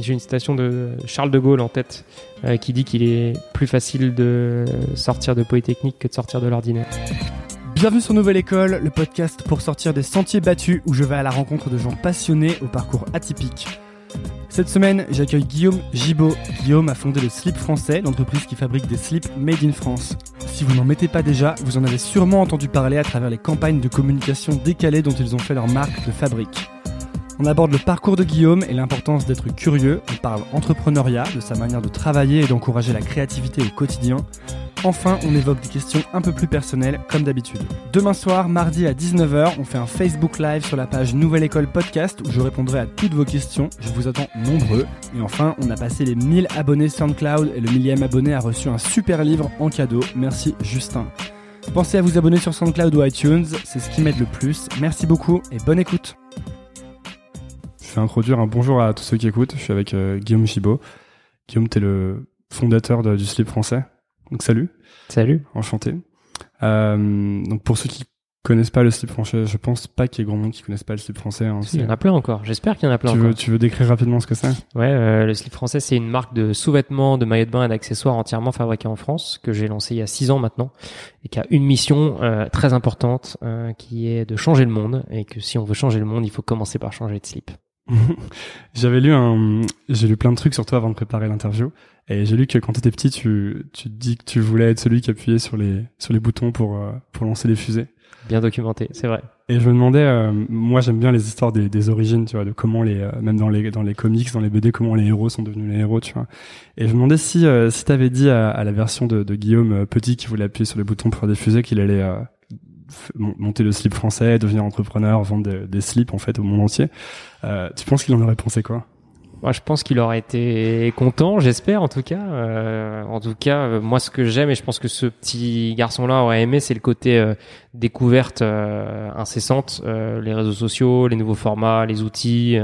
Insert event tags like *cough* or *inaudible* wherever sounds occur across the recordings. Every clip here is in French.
J'ai une citation de Charles de Gaulle en tête euh, qui dit qu'il est plus facile de sortir de Polytechnique que de sortir de l'ordinaire. Bienvenue sur Nouvelle École, le podcast pour sortir des sentiers battus où je vais à la rencontre de gens passionnés au parcours atypique. Cette semaine, j'accueille Guillaume Gibaud. Guillaume a fondé le Slip français, l'entreprise qui fabrique des slips made in France. Si vous n'en mettez pas déjà, vous en avez sûrement entendu parler à travers les campagnes de communication décalées dont ils ont fait leur marque de fabrique. On aborde le parcours de Guillaume et l'importance d'être curieux. On parle entrepreneuriat, de sa manière de travailler et d'encourager la créativité au quotidien. Enfin, on évoque des questions un peu plus personnelles, comme d'habitude. Demain soir, mardi à 19h, on fait un Facebook Live sur la page Nouvelle École Podcast où je répondrai à toutes vos questions. Je vous attends nombreux. Et enfin, on a passé les 1000 abonnés SoundCloud et le millième abonné a reçu un super livre en cadeau. Merci Justin. Pensez à vous abonner sur SoundCloud ou iTunes, c'est ce qui m'aide le plus. Merci beaucoup et bonne écoute. Vais introduire un bonjour à tous ceux qui écoutent. Je suis avec euh, Guillaume Chibaud. Guillaume, tu es le fondateur du slip français. Donc salut. Salut. Enchanté. Euh, donc pour ceux qui connaissent pas le slip français, je pense pas qu'il y ait grand monde qui connaisse pas le slip français. Hein, il y en a plein encore. J'espère qu'il y en a plein tu encore. Veux, tu veux décrire rapidement ce que c'est? Ouais, euh, le slip français, c'est une marque de sous-vêtements, de maillots de bain et d'accessoires entièrement fabriqués en France que j'ai lancé il y a six ans maintenant et qui a une mission euh, très importante qui est de changer le monde et que si on veut changer le monde, il faut commencer par changer de slip. *laughs* J'avais lu un, j'ai lu plein de trucs sur toi avant de préparer l'interview, et j'ai lu que quand tu étais petit, tu, tu te dis que tu voulais être celui qui appuyait sur les, sur les boutons pour, euh, pour lancer les fusées. Bien documenté, c'est vrai. Et je me demandais, euh, moi j'aime bien les histoires des, des, origines, tu vois, de comment les, euh, même dans les, dans les comics, dans les BD, comment les héros sont devenus les héros, tu vois. Et je me demandais si, si t'avais dit à, à, la version de, de Guillaume petit qui voulait appuyer sur les boutons pour faire des fusées qu'il allait monter le slip français, devenir entrepreneur, vendre des, slips en fait au monde entier. Euh, tu penses qu'il en aurait pensé quoi? Moi, je pense qu'il aurait été content, j'espère en tout cas. Euh, en tout cas, euh, moi, ce que j'aime et je pense que ce petit garçon-là aurait aimé, c'est le côté découverte incessante, les réseaux sociaux, les nouveaux formats, les outils.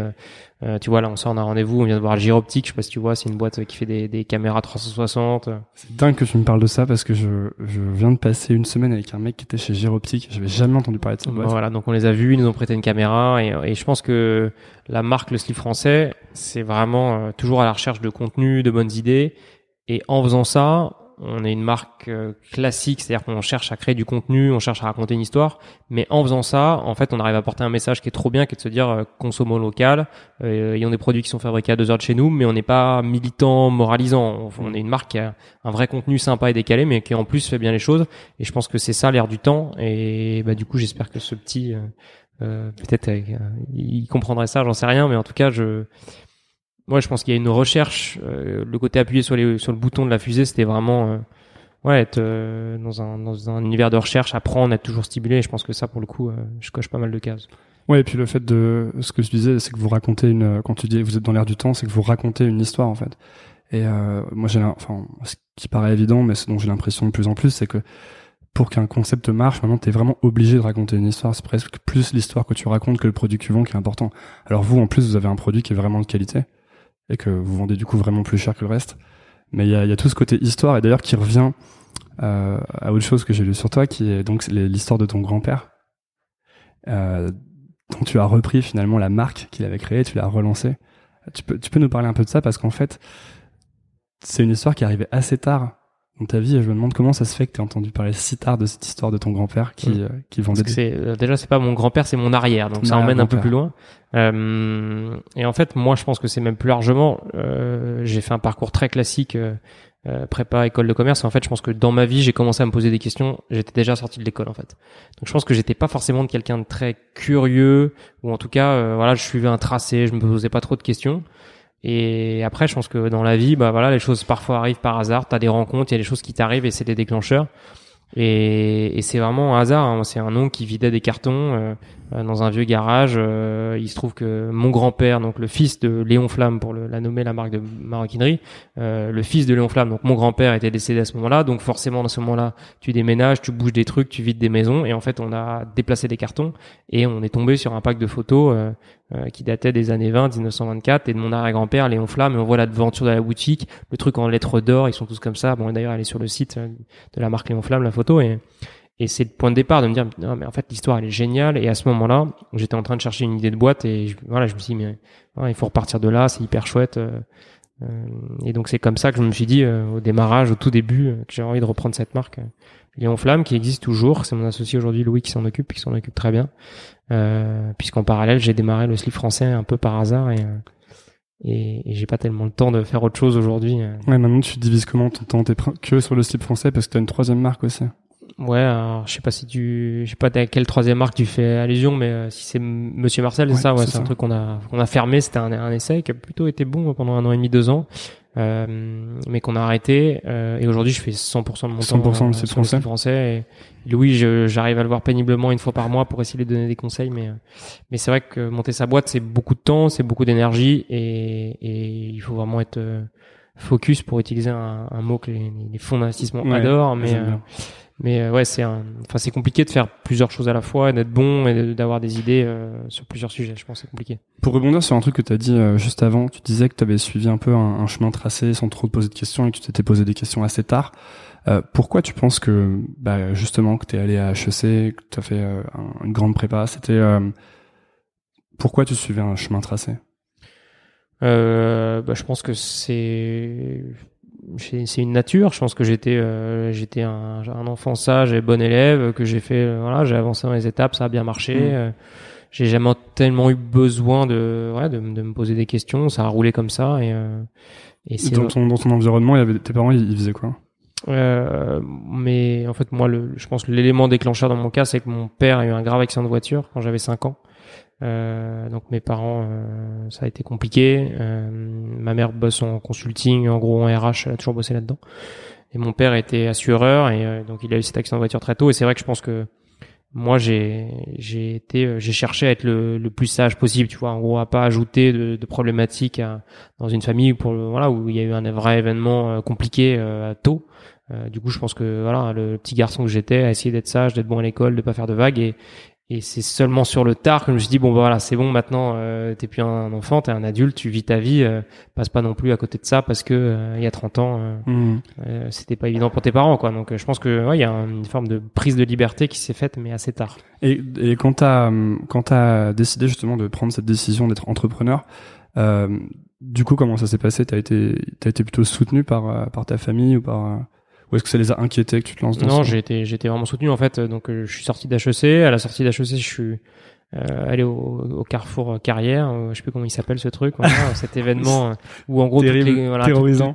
Euh, tu vois, là, on sort d'un rendez-vous, on vient de voir Gyroptique, je sais pas si tu vois, c'est une boîte qui fait des, des caméras 360. C'est dingue que tu me parles de ça parce que je, je viens de passer une semaine avec un mec qui était chez Gyroptique, j'avais jamais entendu parler de boîte. Voilà, donc on les a vus, ils nous ont prêté une caméra et, et je pense que la marque Le Slip Français, c'est vraiment euh, toujours à la recherche de contenu, de bonnes idées et en faisant ça, on est une marque euh, classique, c'est-à-dire qu'on cherche à créer du contenu, on cherche à raconter une histoire, mais en faisant ça, en fait, on arrive à porter un message qui est trop bien, qui est de se dire euh, consommons local, euh, ayons des produits qui sont fabriqués à deux heures de chez nous, mais on n'est pas militant, moralisant. On, est une marque qui a un vrai contenu sympa et décalé, mais qui en plus fait bien les choses. Et je pense que c'est ça l'air du temps. Et bah, du coup, j'espère que ce petit, peut-être, il comprendrait ça, j'en sais rien, mais en tout cas, je moi, je pense qu'il y a une recherche. Euh, le côté appuyé sur, le bouton de la fusée, c'était vraiment euh, ouais, être euh, dans, un, univers de recherche, apprendre, être toujours stimulé. Je pense que ça, pour le coup, je coche pas mal de cases. Ouais, et puis le fait de ce que je disais, c'est que vous racontez une. Quand tu dis vous êtes dans l'air du temps, c'est que vous racontez une histoire en fait. Et moi, j'ai enfin, ce qui paraît évident, mais ce dont j'ai l'impression de plus en plus, c'est que pour qu'un concept marche, maintenant, tu es vraiment obligé de raconter une histoire. C'est presque plus l'histoire que tu racontes que le produit que tu vends qui est important. Alors vous, en plus, vous avez un produit qui est vraiment de qualité et que vous vendez du coup vraiment plus cher que le reste. Mais il y a, tout ce côté histoire et d'ailleurs qui revient euh, à autre chose que j'ai lu sur toi, qui est donc l'histoire de ton grand-père, euh, dont tu as repris finalement la marque qu'il avait créée, tu l'as relancée. Tu peux, tu peux nous parler un peu de ça parce qu'en fait, c'est une histoire qui arrivait assez tard dans ta vie et je me demande comment ça se fait que tu as entendu parler si tard de cette histoire de ton grand-père qui, euh, qui vendait des... c'est euh, déjà c'est pas mon grand-père c'est mon arrière donc ça emmène un peu plus loin. Euh, et en fait moi je pense que c'est même plus largement euh, j'ai fait un parcours très classique prépa école de commerce. En fait je pense que dans ma vie j'ai commencé à me poser des questions. J'étais déjà sorti de l'école en fait. Donc je pense que j'étais pas forcément de quelqu'un de très curieux ou en tout cas voilà je suivais un tracé je me posais pas trop de questions et après, je pense que dans la vie, bah voilà, les choses parfois arrivent par hasard. T'as des rencontres, il y a des choses qui t'arrivent et c'est des déclencheurs. Et, c'est vraiment un hasard. Hein. C'est un oncle qui vidait des cartons euh, dans un vieux garage. Euh, il se trouve que mon grand-père, donc le fils de Léon Flamme, pour le, la nommer la marque de maroquinerie, le fils de Léon Flamme, donc mon grand-père était décédé à ce moment-là. Donc forcément, dans ce moment-là, tu déménages, tu bouges des trucs, tu vides des maisons. Et en fait, on a déplacé des cartons et on est tombé sur un pack de photos qui datait des années 20, 1924, et de mon arrière-grand-père, Léon Flamme. Et on voit l'aventure de la boutique, le truc en lettres d'or. Ils sont tous comme ça. Bon, d'ailleurs, elle est sur le site de la marque Léon Flamme, la photo. Et, et c'est le point de départ de me dire non mais en fait l'histoire elle est géniale et à ce moment-là j'étais en train de chercher une idée de boîte et voilà je me suis dit mais il faut repartir de là c'est hyper chouette euh, euh, et donc c'est comme ça que je me suis dit au démarrage au tout début que j'ai envie de reprendre cette marque Léon Flamme qui existe toujours c'est mon associé aujourd'hui Louis qui s'en occupe qui s'en occupe très bien puisqu'en parallèle j'ai démarré le slip français un peu par hasard et et, et j'ai pas tellement le temps de faire autre chose aujourd'hui. Ouais, maintenant tu divises comment ton temps que sur le slip français parce que t'as une troisième marque aussi. Ouais, alors je sais pas si tu, je sais pas à quelle troisième marque tu fais allusion, mais euh, si c'est Monsieur Marcel, c'est ça, ouais, c'est un truc qu'on a, qu'on a fermé. C'était un, un, essai qui a plutôt été bon pendant un an et demi, deux ans, euh, mais qu'on a arrêté. Euh, et aujourd'hui, je fais 100% de mon 100% temps euh, sur français. français. Et Louis, j'arrive à le voir péniblement une fois par mois pour essayer de donner des conseils, mais euh, mais c'est vrai que monter sa boîte, c'est beaucoup de temps, c'est beaucoup d'énergie, et, et il faut vraiment être focus pour utiliser un, un mot que les, les fonds d'investissement adorent, mais mais euh, ouais, c'est enfin c'est compliqué de faire plusieurs choses à la fois, et d'être bon et d'avoir des idées euh, sur plusieurs sujets. Je pense c'est compliqué. Pour rebondir sur un truc que tu as dit euh, juste avant, tu disais que tu avais suivi un peu un, chemin tracé sans trop te poser de questions et que tu t'étais posé des questions assez tard. pourquoi tu penses que bah, justement que tu es allé à HEC, que tu as fait une grande prépa, c'était pourquoi tu suivais un chemin tracé? Bah, je pense que c'est c'est une nature. Je pense que j'étais euh, j'étais un, un, enfant sage et bon élève, que j'ai fait euh, voilà, j'ai avancé dans les étapes, ça a bien marché. Mm. Euh, j'ai jamais tellement eu besoin de, ouais, de, de, me poser des questions. Ça a roulé comme ça et, et c'est dans ton dans ton environnement, il y avait tes parents, ils, faisaient quoi? Euh, mais en fait, moi, le, je pense que l'élément déclencheur dans mon cas, c'est que mon père a eu un grave accident de voiture quand j'avais 5 ans. Euh, donc mes parents, euh, ça a été compliqué. Euh, ma mère bosse en consulting, en gros en RH, elle a toujours bossé là-dedans. Et mon père était assureur et donc il a eu cet accident de voiture très tôt. Et c'est vrai que je pense que moi j'ai j'ai été j'ai cherché à être le, le, plus sage possible tu vois en gros à pas ajouter de, de problématiques à, dans une famille pour voilà où il y a eu un vrai événement compliqué euh, tôt du coup je pense que voilà le, petit garçon que j'étais a essayé d'être sage d'être bon à l'école de pas faire de vagues et et c'est seulement sur le tard que je me suis dit bon bah voilà c'est bon maintenant euh, t'es plus un enfant t'es un adulte tu vis ta vie euh, passe pas non plus à côté de ça parce que euh, il y a 30 ans euh, mmh. c'était pas évident pour tes parents quoi. Donc je pense que ouais il y a une forme de prise de liberté qui s'est faite mais assez tard. Et, et quand t'as quand t'as décidé justement de prendre cette décision d'être entrepreneur du coup comment ça s'est passé? T'as été t'as été plutôt soutenu par par ta famille ou par ou est-ce que ça les a inquiétés que tu te lances dans Non, j'ai été, été vraiment soutenu en fait. Donc euh, je suis sorti d'HEC. À la sortie d'HEC, je suis euh, allé au, au, Carrefour Carrière. Euh, je sais plus comment il s'appelle ce truc. Voilà, *laughs* cet événement euh, où en gros toutes les, voilà,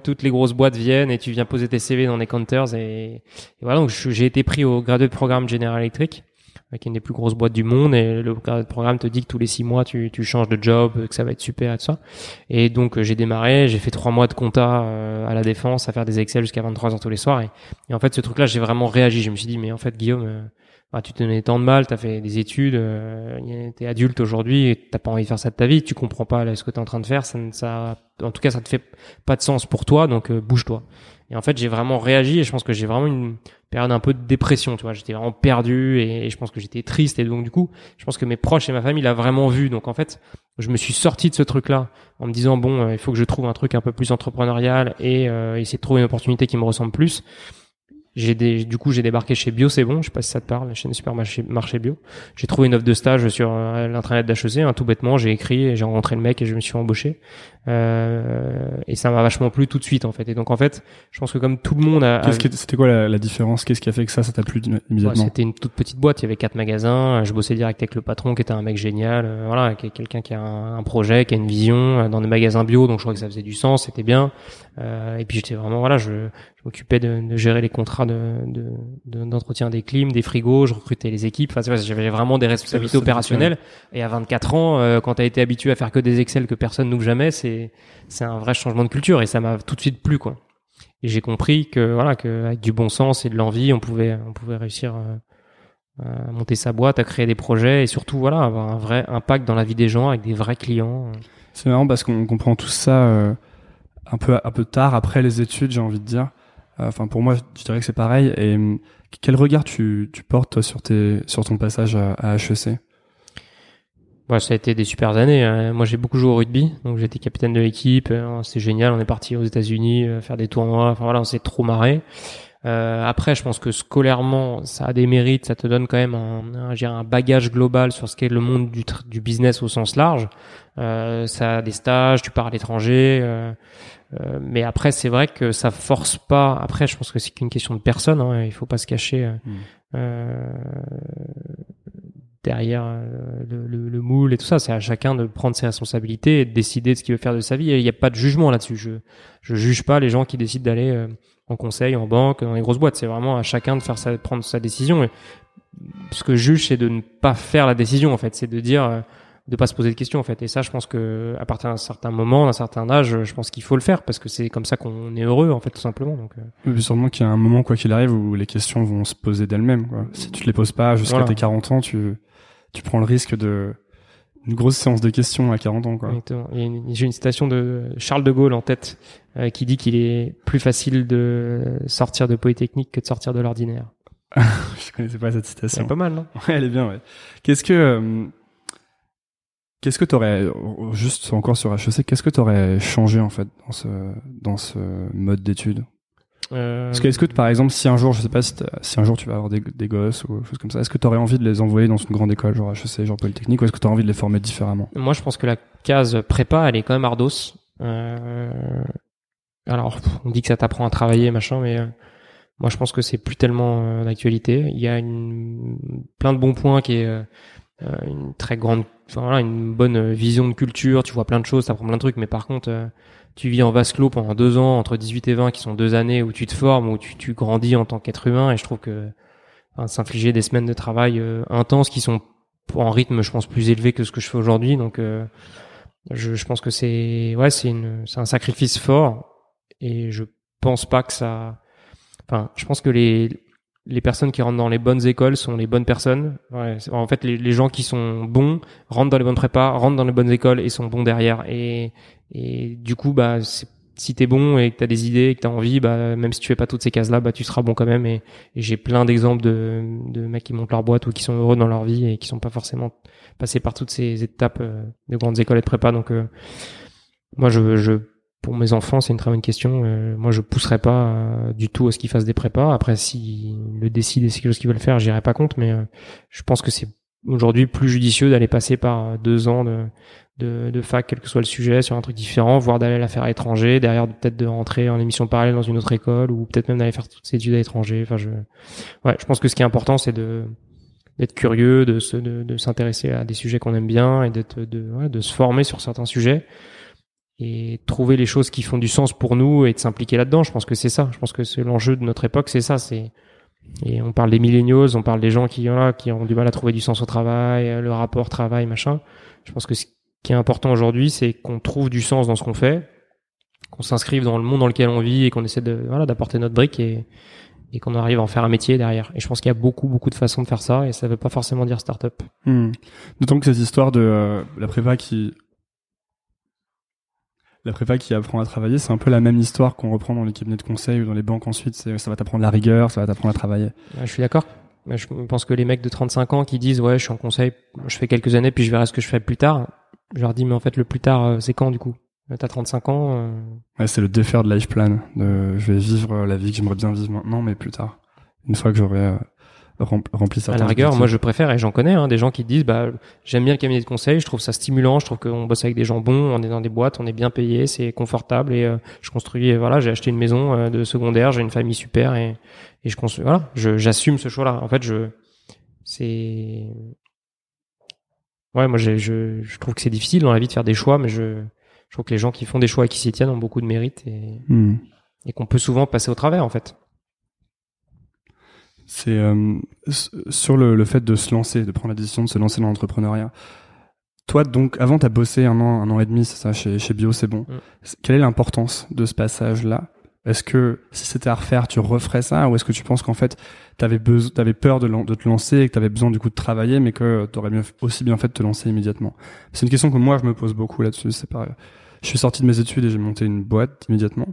toutes, les grosses boîtes viennent et tu viens poser tes CV dans des counters et, et voilà. Donc j'ai été pris au gradué de programme General Electric avec une des plus grosses boîtes du monde et le programme te dit que tous les six mois tu, changes de job, que ça va être super et tout ça. Et donc euh, j'ai démarré, j'ai fait trois mois de compta euh, à la défense, à faire des Excel jusqu'à 23 heures tous les soirs. Et, en fait ce truc-là j'ai vraiment réagi. Je me suis dit mais en fait Guillaume, euh, bah, tu te donnais tant de mal, t'as fait des études, euh, t'es adulte aujourd'hui, t'as pas envie de faire ça de ta vie, tu comprends pas ce que t'es en train de faire, ça, ça, en tout cas ça te fait pas de sens pour toi, donc bouge-toi. Et en fait, j'ai vraiment réagi et je pense que j'ai vraiment une période un peu de dépression, tu vois. J'étais vraiment perdu et, je pense que j'étais triste et donc du coup, je pense que mes proches et ma famille l'ont vraiment vu. Donc en fait, je me suis sorti de ce truc-là en me disant bon, euh, il faut que je trouve un truc un peu plus entrepreneurial et euh, essayer de trouver une opportunité qui me ressemble plus. J'ai des, du coup, j'ai débarqué chez Bio, c'est bon. Je sais pas si ça te parle, la chaîne supermarché marché bio. J'ai trouvé une offre de stage sur euh, l'intranet d'HEC, hein, tout bêtement. J'ai écrit, et j'ai rencontré le mec et je me suis embauché. Euh, et ça m'a vachement plu tout de suite en fait. Et donc en fait, je pense que comme tout le monde a. C'était quoi la, la différence? Qu'est-ce qui a fait que ça, ça t'a plu immédiatement? C'était une toute petite boîte. Il y avait quatre magasins. Je bossais direct avec le patron, qui était un mec génial. Euh, voilà, qui est quelqu'un qui a un, projet, qui a une vision euh, dans des magasins bio. Donc je crois que ça faisait du sens, c'était bien. Euh, et puis j'étais vraiment voilà, je, je m'occupais de, de, gérer les contrats de d'entretien des clims, des frigos. Je recrutais les équipes. Enfin, j'avais vraiment des responsabilités opérationnelles. Et à 24 ans, euh, quand t'as été habitué à faire que des Excel que personne n'ouvre jamais, c'est c'est un vrai changement de culture et ça m'a tout de suite plu quoi. Et j'ai compris que voilà que avec du bon sens et de l'envie, on pouvait on pouvait réussir euh, à monter sa boîte, à créer des projets et surtout voilà avoir un vrai impact dans la vie des gens avec des vrais clients. C'est marrant parce qu'on comprend tout ça euh, un peu un peu tard après les études, j'ai envie de dire. Euh, enfin pour moi, je dirais que c'est pareil. Et quel regard tu, tu portes toi, sur tes sur ton passage à, à HEC Ouais, ça a été des super années. Hein. Moi, j'ai beaucoup joué au rugby, donc j'étais capitaine de l'équipe. Hein. C'était génial. On est parti aux États-Unis euh, faire des tournois. Enfin voilà, on s'est trop marré. Euh, après, je pense que scolairement, ça a des mérites, ça te donne quand même un, un, un bagage global sur ce qu'est le monde du, du business au sens large. Euh, ça a des stages, tu pars à l'étranger. Euh, euh, mais après, c'est vrai que ça force pas. Après, je pense que c'est qu'une question de personne. Hein, il faut pas se cacher. Euh, hmm. euh derrière euh, le, le, moule et tout ça. C'est à chacun de prendre ses responsabilités et de décider de ce qu'il veut faire de sa vie. Il n'y a pas de jugement là-dessus. Je je juge pas les gens qui décident d'aller euh, en conseil, en banque, dans les grosses boîtes. C'est vraiment à chacun de faire sa, prendre sa décision. Et ce que je juge, c'est de ne pas faire la décision en fait. C'est de dire euh, de pas se poser de questions en fait. Et ça, je pense que à partir d'un certain moment, d'un certain âge, je pense qu'il faut le faire parce que c'est comme ça qu'on est heureux en fait tout simplement. Donc. Euh... sûrement qu'il y a un moment quoi qu'il arrive où les questions vont se poser d'elles-mêmes. Si tu te les poses pas jusqu'à tes 40 ans, tu tu prends le risque de une grosse séance de questions à 40 ans. Quoi. J'ai une citation de Charles de Gaulle en tête euh, qui dit qu'il est plus facile de sortir de Polytechnique que de sortir de l'ordinaire. *laughs* je connaissais pas cette citation. C'est pas mal, non? Ouais, elle est bien. Ouais. Qu'est-ce que euh, qu'est-ce que t'aurais juste encore sur HEC, qu'est-ce que t'aurais changé en fait dans ce dans ce mode d'études euh... Est-ce que, par exemple, si un jour, je sais pas si, si un jour tu vas avoir des, des gosses ou choses comme ça, est-ce que tu aurais envie de les envoyer dans une grande école, genre HEC, genre Polytechnique, ou est-ce que tu as envie de les former différemment? Moi, je pense que la case prépa, elle est quand même ardos. Euh... Alors, on dit que ça t'apprend à travailler, machin, mais euh, moi, je pense que c'est plus tellement euh, d'actualité. Il y a plein de bons points qui est une très grande, enfin, voilà, une bonne vision de culture. Tu vois plein de choses, t'apprends plein de trucs, mais par contre tu vis en vase clos pendant deux ans, entre 18 et 20, qui sont deux années où tu te formes, où tu, tu grandis en tant qu'être humain, et je trouve que enfin, s'infliger des semaines de travail euh, intenses qui sont en rythme, je pense, plus élevé que ce que je fais aujourd'hui, donc euh, je, je, pense que c'est ouais, c'est un sacrifice fort, et je pense pas que ça, enfin, je pense que les les personnes qui rentrent dans les bonnes écoles sont les bonnes personnes. Ouais, en fait, les, les, gens qui sont bons rentrent dans les bonnes prépas, rentrent dans les bonnes écoles et sont bons derrière. Et, et du coup, bah, si t'es bon et que t'as des idées et que t'as envie, bah, même si tu fais pas toutes ces cases-là, bah, tu seras bon quand même. Et, j'ai plein d'exemples de, de mecs qui montent leur boîte ou qui sont heureux dans leur vie et qui sont pas forcément passés par toutes ces étapes euh, de grandes écoles et de prépa. Donc, euh, moi, je, je, pour mes enfants, c'est une très bonne question. Euh, moi, je pousserai pas du tout à ce qu'ils fassent des prépas. Après, s'ils le décident et c'est quelque chose qu'ils veulent faire, j'irai pas contre. Mais je pense que c'est aujourd'hui plus judicieux d'aller passer par deux ans de, de, de, fac, quel que soit le sujet, sur un truc différent, voire d'aller la faire à l'étranger, derrière peut-être de rentrer en émission parallèle dans une autre école, ou peut-être même d'aller faire toutes ces études à l'étranger. Enfin, je, ouais, je pense que ce qui est important, c'est de d'être curieux, de se, de s'intéresser à des sujets qu'on aime bien et d'être, de, ouais, de se former sur certains sujets et trouver les choses qui font du sens pour nous et de s'impliquer là-dedans. Je pense que c'est ça. Je pense que c'est l'enjeu de notre époque, c'est ça. C'est et on parle des millennials, on parle des gens qui, voilà, qui ont du mal à trouver du sens au travail, le rapport travail, machin. Je pense que qui est important aujourd'hui, c'est qu'on trouve du sens dans ce qu'on fait, qu'on s'inscrive dans le monde dans lequel on vit et qu'on essaie de voilà d'apporter notre brique et, et qu'on arrive à en faire un métier derrière. Et je pense qu'il y a beaucoup beaucoup de façons de faire ça et ça veut pas forcément dire start-up. Hmm. D'autant que cette histoire de euh, la prépa qui la prépa qui apprend à travailler, c'est un peu la même histoire qu'on reprend dans les cabinets de conseil ou dans les banques ensuite. Ça va t'apprendre la rigueur, ça va t'apprendre à travailler. je suis d'accord. Je pense que les mecs de 35 ans qui disent ouais je suis en conseil, je fais quelques années puis je verrai ce que je fais plus tard. Je leur dis, mais en fait, le plus tard, euh, c'est quand du coup? T'as 35 ans euh... Ouais, c'est le défaire de life plan. De, je vais vivre euh, la vie que j'aimerais bien vivre maintenant, mais plus tard. Une fois que j'aurai euh, ça. À la rigueur, moi je préfère, et j'en connais, hein, des gens qui disent, bah, j'aime bien le cabinet de conseil, je trouve ça stimulant, je trouve qu'on bosse avec des gens bons, on est dans des boîtes, on est bien payé, c'est confortable, et je construis, voilà, j'ai acheté une maison de secondaire, j'ai une famille super, et, et je construis, voilà, j'assume ce choix-là. En fait, je, c'est, ouais, moi je, je, je trouve que c'est difficile dans la vie de faire des choix, mais je, je trouve que les gens qui font des choix et qui s'y tiennent ont beaucoup de mérite et, hmm. et qu'on peut souvent passer au travers en fait. C'est euh, sur le, le, fait de se lancer, de prendre la décision de se lancer dans l'entrepreneuriat. Toi, donc, avant, tu as bossé un an, un an et demi, c'est ça, chez, chez Bio, c'est bon. Hmm. Quelle est l'importance de ce passage-là? Est-ce que si c'était à refaire, tu referais ça? Ou est-ce que tu penses qu'en fait, t'avais besoin, t'avais peur de, de, te lancer et que t'avais besoin du coup de travailler, mais que t'aurais bien, aussi bien fait de te lancer immédiatement? C'est une question que moi je me pose beaucoup là-dessus. C'est pas, je suis sorti de mes études et j'ai monté une boîte immédiatement.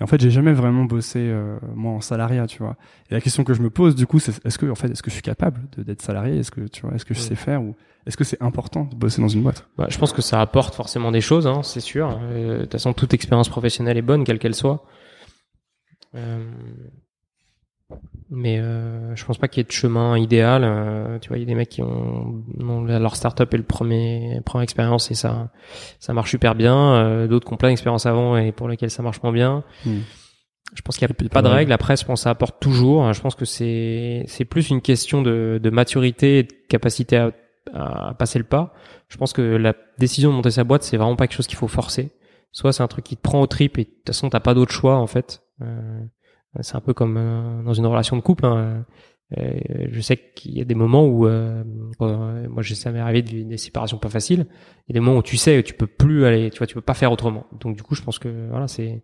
Et en fait, j'ai jamais vraiment bossé euh, moi en salariat, tu vois. Et la question que je me pose du coup, c'est est-ce que en fait, est-ce que je suis capable d'être salarié? Est-ce que tu vois, est-ce que je sais faire ou est-ce que c'est important de bosser dans une boîte? Bah, Je pense que ça apporte forcément des choses, hein, c'est sûr. Euh, de toute façon, toute expérience professionnelle est bonne, quelle qu'elle soit. Euh, mais euh, je pense pas qu'il y ait de chemin idéal. Euh, tu vois, il y a des mecs qui ont, ont leur startup est le premier première expérience et ça ça marche super bien. Euh, D'autres qui ont plein d'expériences avant et pour lesquels ça marche moins bien. Hmm. Je pense qu'il n'y a pas de règle. Après, je pense que ça apporte toujours. Je pense que c'est c'est plus une question de, de maturité et de capacité à, à passer le pas. Je pense que la décision de monter sa boîte, c'est vraiment pas quelque chose qu'il faut forcer. Soit c'est un truc qui te prend au trip et de toute façon t'as pas d'autre choix en fait. Euh, c'est un peu comme euh, dans une relation de couple. Hein. Euh, je sais qu'il y a des moments où, euh, moi, ça m'est arrivé des, des séparations pas faciles. Il y a des moments où tu sais, tu peux plus aller, tu vois, tu peux pas faire autrement. Donc du coup, je pense que voilà, c'est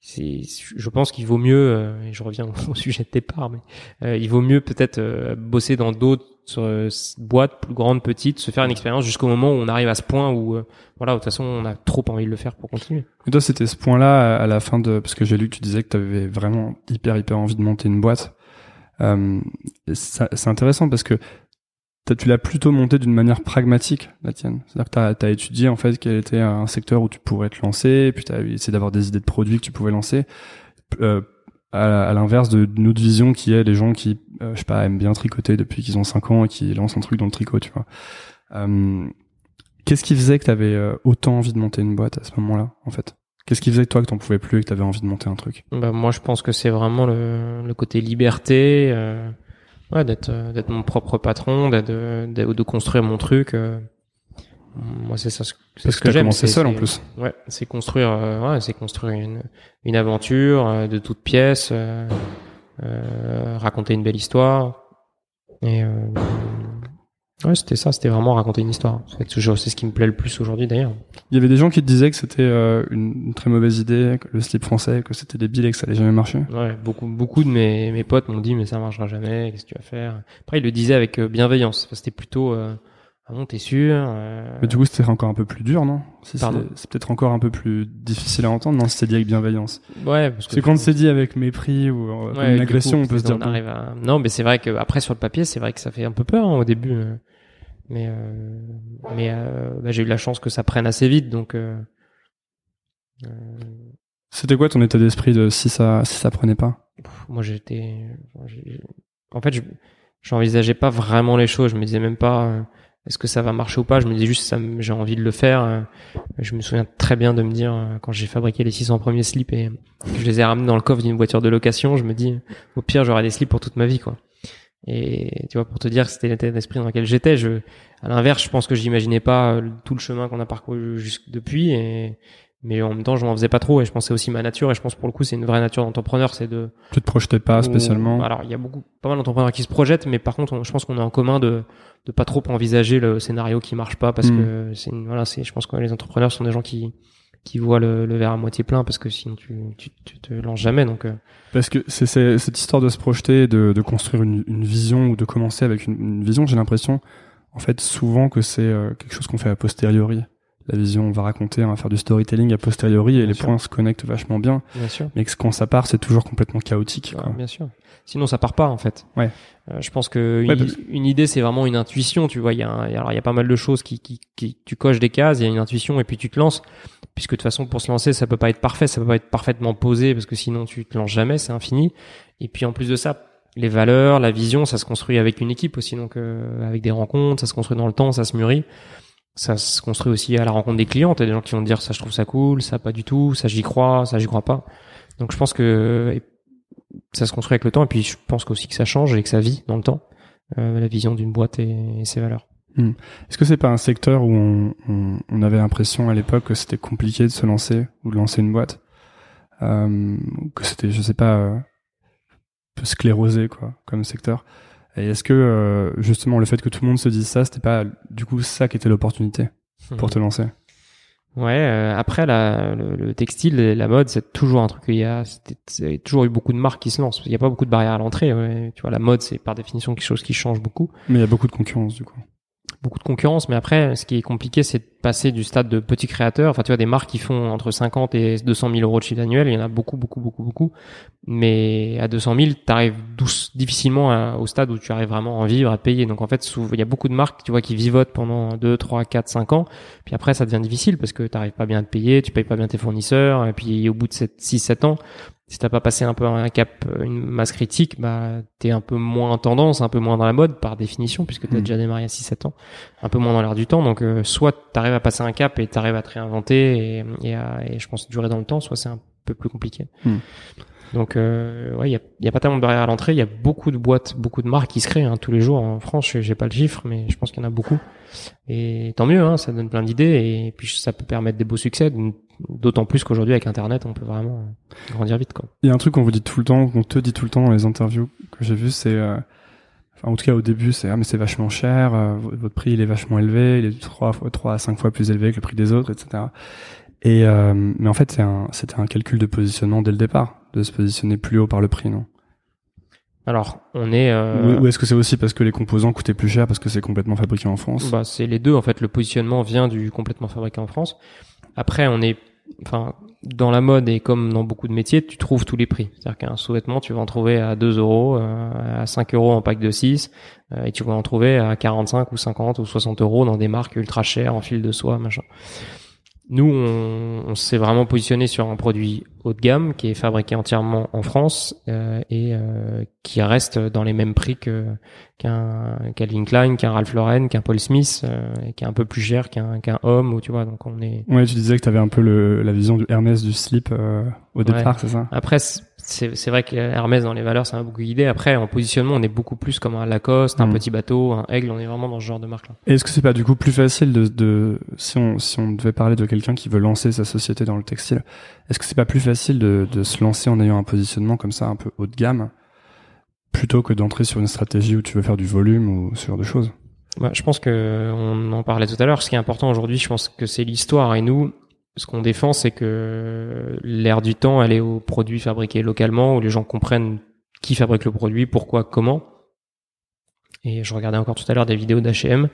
c'est, je pense qu'il vaut mieux, euh, et je reviens *laughs* au sujet de départ, mais euh, il vaut mieux peut-être euh, bosser dans d'autres boîtes plus grandes, petites, se faire une expérience jusqu'au moment où on arrive à ce point où, voilà, de toute façon, on a trop envie de le faire pour continuer. Toi, c'était ce point-là à la fin de, parce que j'ai lu que tu disais que tu avais vraiment hyper hyper envie de monter une boîte. c'est intéressant parce que tu l'as plutôt monté d'une manière pragmatique, la tienne. C'est-à-dire que tu as, étudié en fait quel était un secteur où tu pourrais te lancer, puis tu as essayé d'avoir des idées de produits que tu pouvais lancer. Euh, à, l'inverse d'une autre vision qui est les gens qui, euh, je sais pas, aiment bien tricoter depuis qu'ils ont 5 ans et qui lancent un truc dans le tricot, tu vois. Euh, Qu'est-ce qui faisait que tu avais euh, autant envie de monter une boîte à ce moment-là, en fait? Qu'est-ce qui faisait que toi que t'en pouvais plus et que tu avais envie de monter un truc? Bah, Moi, je pense que c'est vraiment le, le, côté liberté. Euh ouais, d'être euh, mon propre patron, de, de, construire mon truc. Euh, moi, c'est ça. C'est ce que, j'aime. C'est seul en plus. Ouais, c'est construire. Euh, ouais, c'est construire une une aventure de toutes pièces, raconter une belle histoire. Et Ouais, c'était ça, c'était vraiment raconter une histoire. C'est ce qui me plaît le plus aujourd'hui d'ailleurs. Il y avait des gens qui te disaient que c'était euh, une, très mauvaise idée, que le slip français, que c'était débile et que ça allait jamais marcher. Ouais, beaucoup, beaucoup de mes, mes potes m'ont dit mais ça marchera jamais, qu'est-ce que tu vas faire? Après ils le disaient avec euh, bienveillance. c'était plutôt euh, ah bon t'es sûr euh... Mais du coup c'était encore un peu plus dur non? C'est peut-être encore un peu plus difficile à entendre non c'était dit avec bienveillance. Ouais parce que quand c'est dit avec mépris ou euh, une agression on peut se dire. On arrive à... Non mais c'est vrai que après sur le papier c'est vrai que ça fait un peu peur hein, au début. Mais euh, mais euh, bah, j'ai eu la chance que ça prenne assez vite, donc. C'était quoi ton état d'esprit de si ça si ça prenait pas? Moi j'étais, en fait, j'envisageais pas vraiment les choses. Je me disais même pas est-ce que ça va marcher ou pas? Je me disais juste ça, j'ai envie de le faire. Je me souviens très bien de me dire quand j'ai fabriqué les 600 premiers slips et que je les ai ramenés dans le coffre d'une voiture de location, je me dis au pire j'aurai des slips pour toute ma vie quoi. Et tu vois, pour te dire c'était l'état d'esprit dans lequel j'étais, je, à l'inverse, je pense que j'imaginais pas euh, tout le chemin qu'on a parcouru jusque depuis, et, mais en même temps, je m'en faisais pas trop, et je pensais aussi ma nature, et je pense pour le coup, c'est une vraie nature d'entrepreneur, c'est de. Tu te projetais pas spécialement? Alors, il y a beaucoup, pas mal d'entrepreneurs qui se projettent, mais par contre, je pense qu'on a en commun de, de pas trop envisager le scénario qui marche pas, parce hmm. que c'est, voilà, c'est, je pense que les entrepreneurs sont des gens qui, qui voit le, le, verre à moitié plein parce que sinon tu, tu, tu te lances jamais donc euh. parce que c'est cette histoire de se projeter de, de construire une, une, vision ou de commencer avec une, une vision j'ai l'impression en fait souvent que c'est euh, quelque chose qu'on fait a posteriori la vision on va raconter on va faire du storytelling a posteriori et les points se connectent vachement bien, bien sûr. mais que quand ça part c'est toujours complètement chaotique bien sûr. Sinon ça part pas en fait. Ouais. Euh, je pense que une, idée c'est vraiment une intuition tu vois. Il y a alors il y a pas mal de choses qui, qui, qui tu coches des cases il y a une intuition et puis tu te lances. Puisque de toute façon pour se lancer ça peut pas être parfait ça peut pas être parfaitement posé parce que sinon tu te lances jamais c'est infini. Et puis en plus de ça les valeurs la vision ça se construit avec une équipe aussi. Donc euh, avec des rencontres ça se construit dans le temps ça se mûrit ça se construit aussi à la rencontre des clients t'as des gens qui vont dire ça je trouve ça cool ça pas du tout ça j'y crois ça j'y crois pas donc je pense que ça se construit avec le temps et puis je pense aussi que ça change et que ça vit dans le temps euh, la vision d'une boîte et, ses valeurs. Hmm. Est-ce que c'est pas un secteur où on, avait l'impression à l'époque que c'était compliqué de se lancer ou de lancer une boîte, euh, que c'était je sais pas euh, peu sclérosé quoi comme secteur? Et est-ce que euh, justement le fait que tout le monde se dise ça, c'était pas du coup ça qui était l'opportunité pour hmm. te lancer? Ouais, euh, après la, le, textile la mode, c'est toujours un truc. Il y a, c'est toujours eu beaucoup de marques qui se lancent. Il n'y a pas beaucoup de barrières à l'entrée. Tu vois, la mode, c'est par définition quelque chose qui change beaucoup. Mais il y a beaucoup de concurrence du coup beaucoup de concurrence, mais après, ce qui est compliqué, c'est de passer du stade de petit créateur. Enfin, tu vois, des marques qui font entre 50 et 200 000 euros de chiffre annuel, il y en a beaucoup, beaucoup, beaucoup, beaucoup. Mais à 200 000, tu arrives difficilement au stade où tu arrives vraiment à en vivre, à payer. Donc, en fait, il y a beaucoup de marques, tu vois, qui vivotent pendant 2, 3, 4, 5 ans. Puis après, ça devient difficile parce que tu pas bien à te payer, tu payes pas bien tes fournisseurs. Et puis, au bout de 7, 6, 7 ans, si t'as pas passé un peu un cap, une masse critique, bah t'es un peu moins en tendance, un peu moins dans la mode par définition, puisque t'as as hmm. déjà démarré à 6-7 ans, un peu moins dans l'air du temps. Donc euh, soit t'arrives à passer un cap et t'arrives à te réinventer et, et, à, et, je pense durer dans le temps, soit c'est un peu plus compliqué. Hmm. Donc euh, ouais, il y a, pas tellement de barrières à l'entrée. Il y a beaucoup de boîtes, beaucoup de marques qui se créent hein, tous les jours en France. J'ai pas le chiffre, mais je pense qu'il y en a beaucoup. Et tant mieux, hein, ça donne plein d'idées et puis ça peut permettre des beaux succès. D'autant plus qu'aujourd'hui avec Internet, on peut vraiment grandir vite. Quoi. Il y a un truc qu'on vous dit tout le temps, qu'on te dit tout le temps dans les interviews que j'ai vu, c'est, euh, enfin, en tout cas au début, c'est ah mais c'est vachement cher, euh, votre prix il est vachement élevé, il est trois fois, trois à cinq fois plus élevé que le prix des autres, etc. Et euh, mais en fait, c'est un, c'était un calcul de positionnement dès le départ, de se positionner plus haut par le prix, non? Alors, on est. Euh... Ou, est-ce que c'est aussi parce que les composants coûtaient plus cher parce que c'est complètement fabriqué en France? Bah, c'est les deux. En fait, le positionnement vient du complètement fabriqué en France. Après, on est enfin, dans la mode et comme dans beaucoup de métiers, tu trouves tous les prix. C'est-à-dire qu'un sous-vêtement, tu vas en trouver à 2 euros, euh, à 5 euros en pack de 6, euh, et tu vas en trouver à 45 ou 50 ou 60 euros dans des marques ultra chères en fil de soie, machin. Nous, on, on s'est vraiment positionné sur un produit haut de gamme qui est fabriqué entièrement en France euh, et euh, qui reste dans les mêmes prix que qu'un Calvin Klein, qu'un Ralph Lauren, qu'un Paul Smith, euh, et qui est un peu plus cher qu'un qu'un homme ou tu vois. Donc on est. Ouais, tu disais que tu avais un peu le, la vision du Hermès du slip euh, au départ, c'est ça? Après, c'est vrai que Hermès dans les valeurs, ça m'a beaucoup guidé. Après, en positionnement, on est beaucoup plus comme un Lacoste, un mm. petit bateau, un Aigle. On est vraiment dans ce genre de marque-là. Est-ce que c'est pas du coup plus facile de, de si on si on devait parler de quelqu'un qui veut lancer sa société dans le textile, est-ce que c'est pas plus facile de, de se lancer en ayant un positionnement comme ça un peu haut de gamme plutôt que d'entrer sur une stratégie où tu veux faire du volume ou ce genre de choses? Bah, Je pense que on en parlait tout à l'heure. Ce qui est important aujourd'hui, je pense que c'est l'histoire et nous ce qu'on défend, c'est que l'ère du temps, elle est aux produits fabriqués localement, où les gens comprennent qui fabrique le produit, pourquoi, comment. Et je regardais encore tout à l'heure des vidéos d'H&M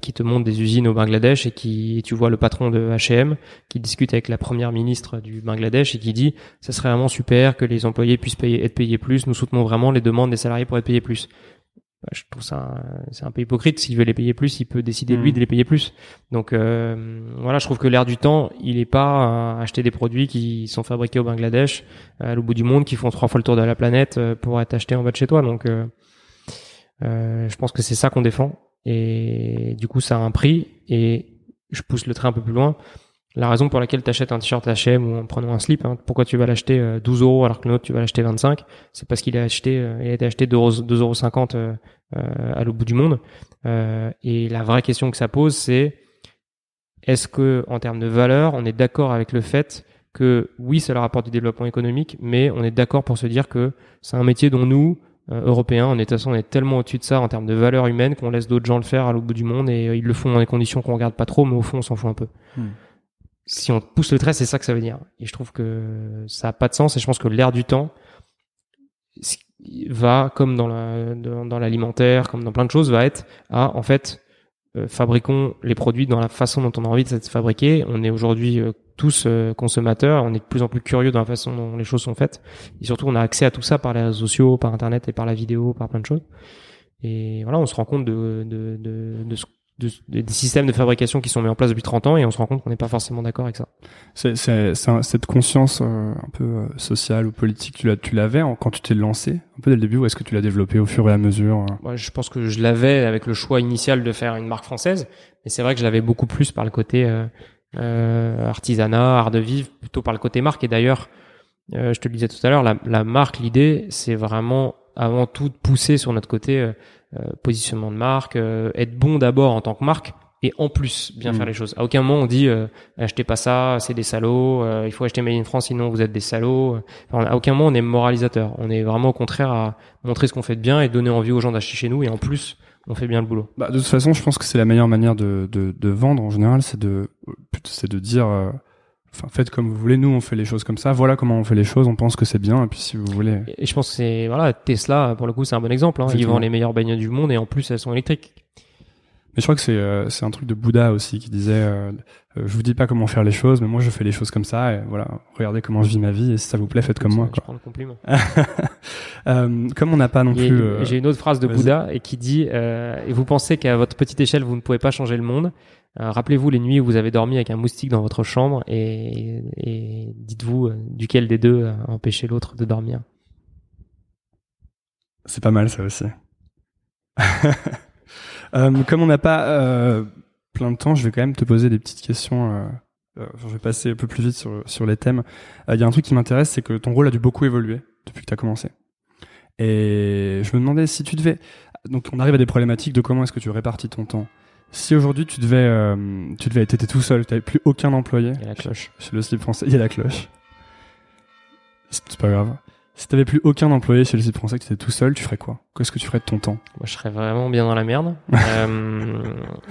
qui te montrent des usines au Bangladesh et qui tu vois le patron de H&M qui discute avec la première ministre du Bangladesh et qui dit ça serait vraiment super que les employés puissent être payés plus. Nous soutenons vraiment les demandes des salariés pour être payés plus. Bah, je trouve ça c'est un peu hypocrite. S'il veut les payer plus il peut décider lui hmm. de les payer plus. Donc euh, voilà je trouve que l'air du temps il est pas à acheter des produits qui sont fabriqués au Bangladesh à l'au bout du monde qui font trois fois le tour de la planète euh, pour être achetés en bas de chez toi. Donc euh, je pense que c'est ça qu'on défend. Et du coup ça a un prix. Et je pousse le trait un peu plus loin la raison pour laquelle tu achètes un t-shirt H&M ou en prenant un slip, hein, pourquoi tu vas l'acheter 12 euh, euros alors que l'autre tu vas l'acheter 25, c'est parce qu'il a acheté, euh, il a été acheté 2,50 euros euh, à l'autre bout du monde. Et la vraie question que ça pose, c'est est-ce que en termes de valeur, on est d'accord avec le fait que oui, ça leur apporte du développement économique, mais on est d'accord pour se dire que c'est un métier dont nous, Européens, on est on est tellement au-dessus de ça en termes de valeur humaine qu'on laisse d'autres gens le faire à l'autre bout du monde et ils le font dans des conditions qu'on regarde pas trop, mais au fond, on s'en fout un peu. Hmm si on pousse le trait, c'est ça que ça veut dire. Et je trouve que ça a pas de sens. Et je pense que l'air du temps va, comme dans la, dans, l'alimentaire, comme dans plein de choses, va être à en fait euh, fabriquons les produits dans la façon dont on a envie de se fabriquer. On est aujourd'hui euh, tous euh, consommateurs, on est de plus en plus curieux dans la façon dont les choses sont faites. Et surtout, on a accès à tout ça par les réseaux sociaux, par Internet et par la vidéo, par plein de choses. Et voilà, on se rend compte de, de, de, de ce des systèmes de fabrication qui sont mis en place depuis 30 ans et on se rend compte qu'on n'est pas forcément d'accord avec ça. C'est, cette conscience euh, un peu euh, sociale ou politique, tu, tu l'avais quand tu t'es lancé un peu dès le début ou est-ce que tu l'as développé au fur et à mesure euh? Je pense que je l'avais avec le choix initial de faire une marque française, mais c'est vrai que je l'avais beaucoup plus par le côté euh, artisanat, art de vivre, plutôt par le côté marque. Et d'ailleurs, je te le disais tout à l'heure, la, la marque, l'idée, c'est vraiment avant tout de pousser sur notre côté euh, positionnement de marque, euh, être bon d'abord en tant que marque et en plus bien faire mm. les choses. À aucun moment on dit euh, achetez pas ça, c'est des salauds, il faut acheter Made in France sinon vous êtes des salauds. Enfin, à aucun moment on est moralisateur. On est vraiment au contraire à montrer ce qu'on fait de bien et donner envie aux gens d'acheter chez nous et en plus on fait bien le boulot. Bah, de toute façon, je pense que c'est la meilleure manière de, de, de vendre en général, c'est de c'est de dire Enfin, faites comme vous voulez. Nous, on fait les choses comme ça. Voilà comment on fait les choses. On pense que c'est bien. Et puis, si vous voulez. Et je pense que c'est voilà Tesla pour le coup, c'est un bon exemple. Hein. Ils vendent les meilleures bagnoles du monde et en plus elles sont électriques. Mais je crois que c'est euh, c'est un truc de Bouddha aussi qui disait euh, euh, je vous dis pas comment faire les choses, mais moi je fais les choses comme ça. Et voilà, regardez comment je vis ma vie. Et si ça vous plaît, faites comme moi. Je prends le compliment. *laughs* comme on n'a pas non plus. J'ai une autre phrase de Bouddha et qui dit et vous pensez qu'à votre petite échelle vous ne pouvez pas changer le monde. Rappelez-vous les nuits où vous avez dormi avec un moustique dans votre chambre et, dites-vous duquel des deux a empêché l'autre de dormir. C'est pas mal ça aussi. *laughs* Euh, comme on n'a pas euh, plein de temps, je vais quand même te poser des petites questions. Euh, je vais passer un peu plus vite sur, sur les thèmes. Il y a un truc qui m'intéresse, c'est que ton rôle a dû beaucoup évoluer depuis que tu as commencé. Et je me demandais si tu devais... Donc on arrive à des problématiques de comment est-ce que tu répartis ton temps. Si aujourd'hui tu devais, tu devais être tout seul, tu n'avais plus aucun employé. Il y a la cloche. Chez le slip français, il y a la cloche. C'est pas grave. Si t'avais plus aucun employé chez le site français, que tu étais tout seul, tu ferais quoi? Qu'est-ce que tu ferais de ton temps? Moi, je serais vraiment bien dans la merde. *laughs* euh,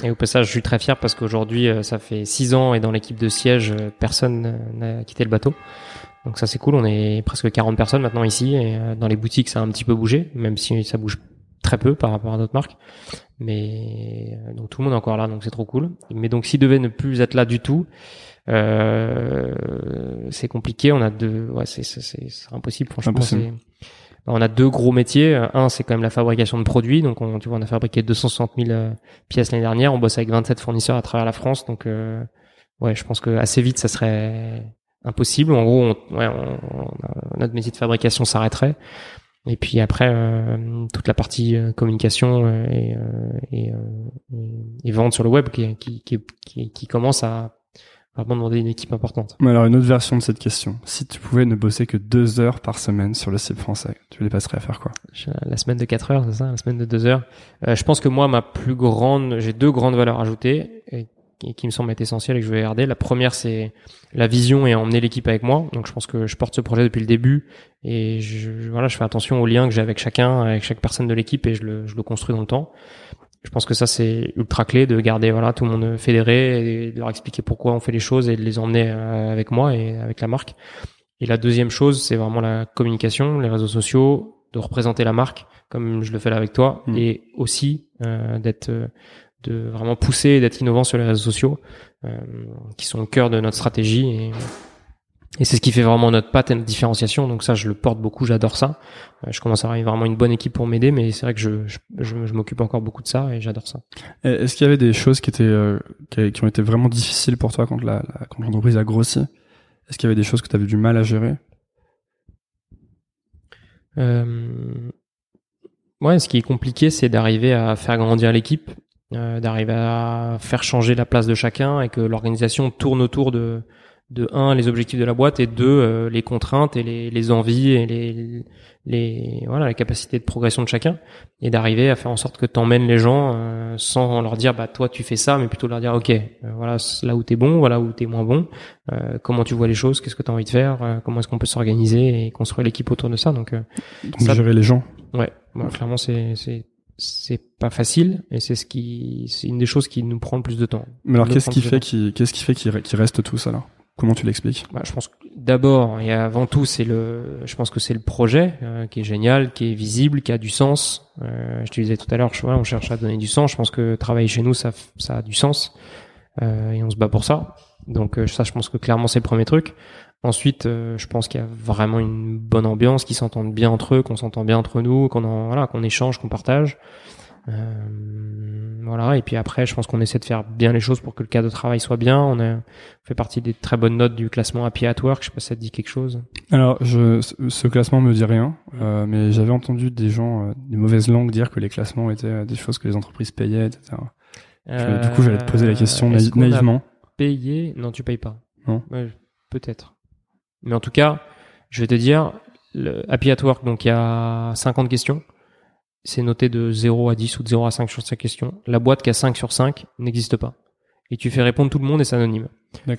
et au passage, je suis très fier parce qu'aujourd'hui, euh, ça fait six ans et dans l'équipe de siège, euh, personne n'a quitté le bateau. Donc ça, c'est cool. On est presque 40 personnes maintenant ici et euh, dans les boutiques, ça a un petit peu bougé, même si ça bouge très peu par rapport à d'autres marques. Mais donc tout le monde est encore là, donc c'est trop cool. Mais donc s'il devait ne plus être là du tout, euh, c'est compliqué. On a deux, ouais, c'est impossible. Franchement, c'est on a deux gros métiers. Un, c'est quand même la fabrication de produits. Donc, on, tu vois, on a fabriqué 260 000 euh, pièces l'année dernière. On bosse avec 27 fournisseurs à travers la France. Donc, euh, ouais, je pense que assez vite, ça serait impossible. En gros, on, ouais, on, notre métier de fabrication s'arrêterait. Et puis après, euh, toute la partie communication et, et, et, vente sur le web qui, qui, qui, qui commence à vraiment demander une équipe importante. Mais alors une autre version de cette question. Si tu pouvais ne bosser que deux heures par semaine sur le site français, tu les passerais à faire quoi? La semaine de quatre heures, c'est ça? La semaine de deux heures? Euh, je pense que moi, ma plus grande, j'ai deux grandes valeurs ajoutées et, qui me semblent être essentielles et que je vais garder. La première, c'est la vision et emmener l'équipe avec moi. Donc je pense que je porte ce projet depuis le début et je, voilà, je fais attention aux liens que j'ai avec chacun, avec chaque personne de l'équipe et je le, je le construis dans le temps je pense que ça c'est ultra clé de garder voilà tout le monde fédéré et de leur expliquer pourquoi on fait les choses et de les emmener euh, avec moi et avec la marque. Et la deuxième chose, c'est vraiment la communication, les réseaux sociaux, de représenter la marque comme je le fais là avec toi mm. et aussi euh, d'être de vraiment pousser et d'être innovant sur les réseaux sociaux euh, qui sont au cœur de notre stratégie et et c'est ce qui fait vraiment notre patte et notre différenciation. Donc ça, je le porte beaucoup, j'adore ça. Euh, je commence à avoir vraiment une bonne équipe pour m'aider, mais c'est vrai que je, je, je, m'occupe encore beaucoup de ça et j'adore ça. Est-ce qu'il y avait des choses qui étaient euh, qui, ont été vraiment difficiles pour toi quand la, quand l'entreprise a grossi? Est-ce qu'il y avait des choses que tu avais du mal à gérer? Euh... Ouais, ce qui est compliqué, c'est d'arriver à faire grandir l'équipe, euh, d'arriver à faire changer la place de chacun et que l'organisation tourne autour de de un les objectifs de la boîte et deux euh, les contraintes et les, les envies et les, les voilà la capacité de progression de chacun et d'arriver à faire en sorte que t'emmènes les gens euh, sans leur dire bah toi tu fais ça mais plutôt leur dire ok euh, voilà là où t'es bon voilà où t'es moins bon comment tu vois les choses qu'est-ce que t'as envie de faire comment est-ce qu'on peut s'organiser et construire l'équipe autour de ça. Donc, donc gérer les gens. Ouais clairement c'est c'est c'est pas facile et c'est ce qui c'est une des choses qui nous prend le plus de temps. Mais alors qu'est-ce qui, fait qui qu'est-ce qui fait qu'il reste tout ça là? Comment tu l'expliques? Bah, Je pense que d'abord et avant tout, c'est le, je pense que c'est le projet euh, qui est génial, qui est visible, qui a du sens. Euh, je te disais tout à l'heure, on cherche à donner du sens. Je pense que travailler chez nous, ça, ça a du sens euh, et on se bat pour ça. Donc euh, ça, je pense que clairement, c'est le premier truc. Ensuite, euh, je pense qu'il y a vraiment une bonne ambiance, qu'ils s'entendent bien entre eux, qu'on s'entend bien entre nous, qu'on voilà, qu'on échange, qu'on partage. Euh, voilà. Et puis après, je pense qu'on essaie de faire bien les choses pour que le cas de travail soit bien. On, a, fait partie des très bonnes notes du classement Happy at Work. Je sais pas si ça te dit quelque chose. Alors, je, ce classement me dit rien, euh, mais j'avais entendu des gens, des mauvaises langues dire que les classements étaient des choses que les entreprises payaient, etc. du coup, j'allais te poser la question naïvement. Payer Non, tu payes pas. Non. Peut-être. Mais en tout cas, je vais te dire, le Happy at Work, donc il y a 50 questions c'est noté de 0 à 10 ou de 0 à 5 sur sa question. La boîte qui a 5 sur 5 n'existe pas. Et tu fais répondre tout le monde et c'est anonyme.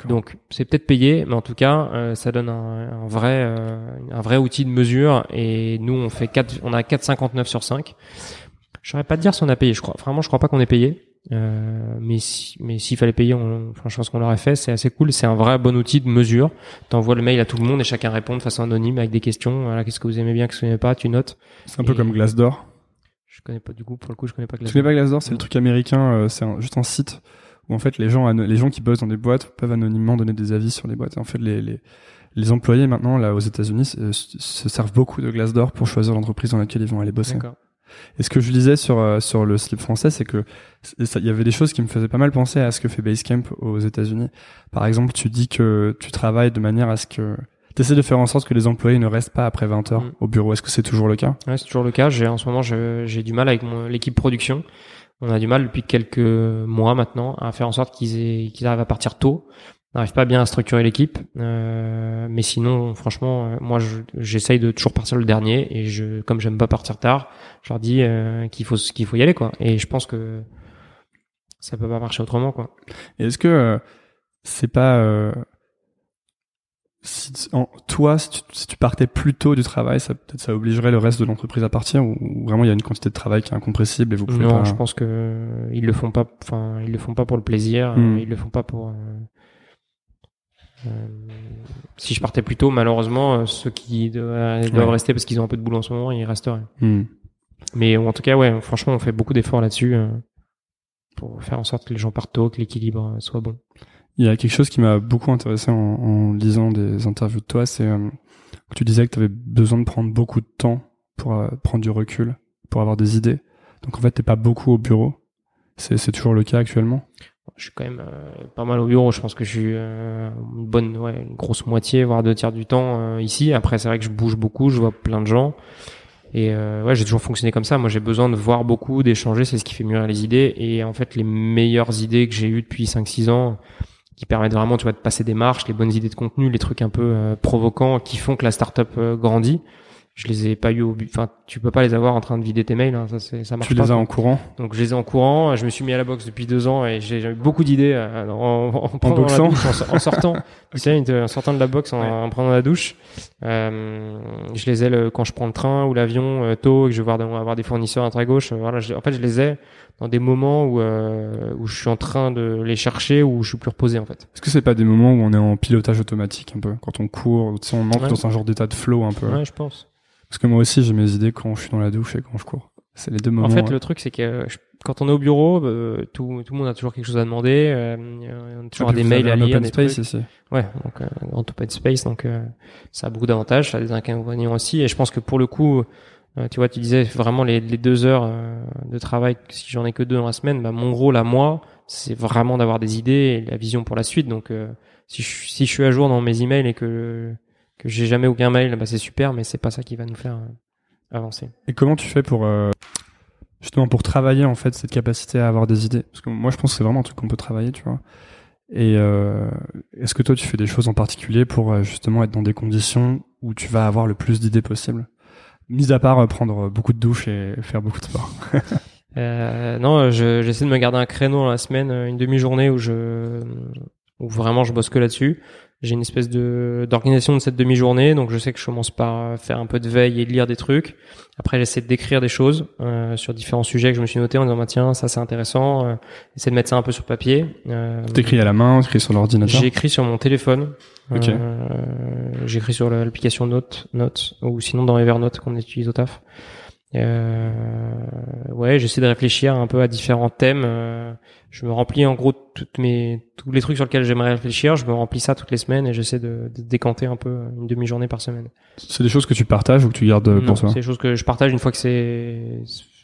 Donc c'est peut-être payé, mais en tout cas euh, ça donne un, vrai euh, un vrai outil de mesure. Et nous on fait 4, on a 4,59 sur 5. Je saurais pas te dire si on a payé. Je crois vraiment je crois pas qu'on ait payé. Euh, mais si, mais s'il fallait payer, on, enfin, je pense qu'on l'aurait fait. C'est assez cool. C'est un vrai bon outil de mesure. T'envoies le mail à tout le monde et chacun répond de façon anonyme avec des questions. Voilà, qu'est-ce que vous aimez bien, qu'est-ce que vous n'aimez pas, tu notes. C'est un peu comme Glassdoor. Je connais pas du coup, pour le coup, je connais pas Glassdoor. Tu connais pas Glassdoor, c'est le truc américain, euh, c'est juste un site où en fait les gens, les gens qui bossent dans des boîtes peuvent anonymement donner des avis sur les boîtes. en fait, les, les, les employés maintenant là aux États-Unis se, servent beaucoup de Glassdoor pour choisir l'entreprise dans laquelle ils vont aller bosser. Et ce que je lisais sur euh, sur le slip français, c'est que il y avait des choses qui me faisaient pas mal penser à ce que fait Basecamp aux États-Unis. Par exemple, tu dis que tu travailles de manière à ce que tu essaies de faire en sorte que les employés ne restent pas après 20 heures mm. au bureau. Est-ce que c'est toujours le cas? Ouais, c'est toujours le cas. J'ai en ce moment j'ai du mal avec l'équipe production. On a du mal depuis quelques mois maintenant à faire en sorte qu'ils qu'ils arrivent à partir tôt n'arrive pas bien à structurer l'équipe. Euh, mais sinon, franchement, euh, moi, j'essaye de toujours partir le dernier. Et je, comme j'aime pas partir tard, je leur dis euh, qu'il faut qu'il faut y aller, quoi. Et je pense que ça peut pas marcher autrement, quoi. Est-ce que c'est pas si, toi, si tu, si tu, partais plus tôt du travail, ça peut-être ça obligerait le reste de l'entreprise à partir, ou, vraiment il y a une quantité de travail qui est incompressible et vous pouvez non, je pense que ils le font pas. Enfin, ils le font pas pour le plaisir. Hmm. Ils le font pas pour. Euh, si je partais plus tôt, malheureusement, euh, ceux qui doivent, rester parce qu'ils ont un peu de boulot en ce moment, ils resteraient. Hmm. Mais en tout cas, ouais, franchement, on fait beaucoup d'efforts là-dessus euh, pour faire en sorte que les gens partent tôt, que l'équilibre soit bon. Il y a quelque chose qui m'a beaucoup intéressé en, en, lisant des interviews de toi, c'est que tu disais que tu avais besoin de prendre beaucoup de temps pour prendre du recul, pour avoir des idées. Donc en fait, t'es pas beaucoup au bureau. C'est toujours le cas actuellement? Je suis quand même euh, pas mal au bureau. Je pense que je suis euh, une bonne, ouais, une grosse moitié, voire deux tiers du temps euh, ici. Après, c'est vrai que je bouge beaucoup, je vois plein de gens. Et ouais, j'ai toujours fonctionné comme ça. Moi, j'ai besoin de voir beaucoup, d'échanger. C'est ce qui fait mûrir les idées. Et en fait, les meilleures idées que j'ai eues depuis 5-6 ans, qui permettent vraiment, tu vois, de passer des marches, les bonnes idées de contenu, les trucs un peu provocants, qui font que la startup grandit je les ai pas eu au but. Enfin, tu peux pas les avoir en train de vider tes mails. Hein. Ça, c'est, ça marche tu pas. Les as en courant. Donc, je les ai en courant. Je me suis mis à la boxe depuis deux ans et j'ai, eu beaucoup d'idées euh, en, en, en, boxant, en, sortant. *laughs* tu sais, en sortant de la boxe, en, prenant la douche. Euh, je les ai le, quand je prends le train ou l'avion euh, tôt et que je vais voir avoir des fournisseurs à droite à gauche. voilà. en fait, je les ai dans des moments où euh, où je suis en train de les chercher ou je suis plus reposé en fait. Est-ce que c'est pas des moments où on est en pilotage automatique un peu quand on court, tu sais, on entre dans un genre d'état de flow un peu? Ouais, je pense. Parce que moi aussi, j'ai mes idées quand je suis dans la douche et quand je cours. C'est les deux moments. En fait, le truc, c'est que quand on est au bureau, euh, tout, tout le monde a toujours quelque chose à demander. Euh, on a toujours des mails à lire. Open space ici. Ouais, donc euh, en open space, donc euh, ça a beaucoup d'avantages, ça a des inconvénients aussi. Et je pense que pour le coup, euh, tu vois, tu disais vraiment les, les deux heures de travail, si j'en ai que deux dans la semaine, bah, mon rôle à moi, c'est vraiment d'avoir des idées et la vision pour la suite. Donc si je, si je suis à jour dans mes emails et que que j'ai jamais aucun mail, bah c'est super, mais c'est pas ça qui va nous faire euh, avancer. Et comment tu fais pour euh, justement pour travailler en fait cette capacité à avoir des idées? Parce que moi je pense que c'est vraiment un truc qu'on peut travailler, tu vois. Et euh, est-ce que toi tu fais des choses en particulier pour justement être dans des conditions où tu vas avoir le plus d'idées possible? Mis à part prendre beaucoup de douches et faire beaucoup de sport. *laughs* euh, non, j'essaie de me garder un créneau dans la semaine, une demi-journée où je où vraiment je bosse que là-dessus j'ai une espèce de d'organisation de cette demi-journée, donc je sais que je commence par faire un peu de veille et de lire des trucs. Après, j'essaie d'écrire des choses euh, sur différents sujets que je me suis noté en disant bah, tiens ça c'est intéressant. Euh, essayer de mettre ça un peu sur papier. Euh, T'écris à la main, t'écris sur l'ordinateur? J'écris sur mon téléphone. Okay. Euh, j'écris sur l'application Note, Note, ou sinon dans Evernote qu'on utilise au taf. Euh, ouais, j'essaie de réfléchir un peu à différents thèmes. Euh, je me remplis en gros toutes mes tous les trucs sur lesquels j'aimerais réfléchir. Je me remplis ça toutes les semaines et j'essaie de, de, décanter un peu une demi-journée par semaine. C'est des choses que tu partages ou que tu gardes pour toi C'est des choses que je partage une fois que c'est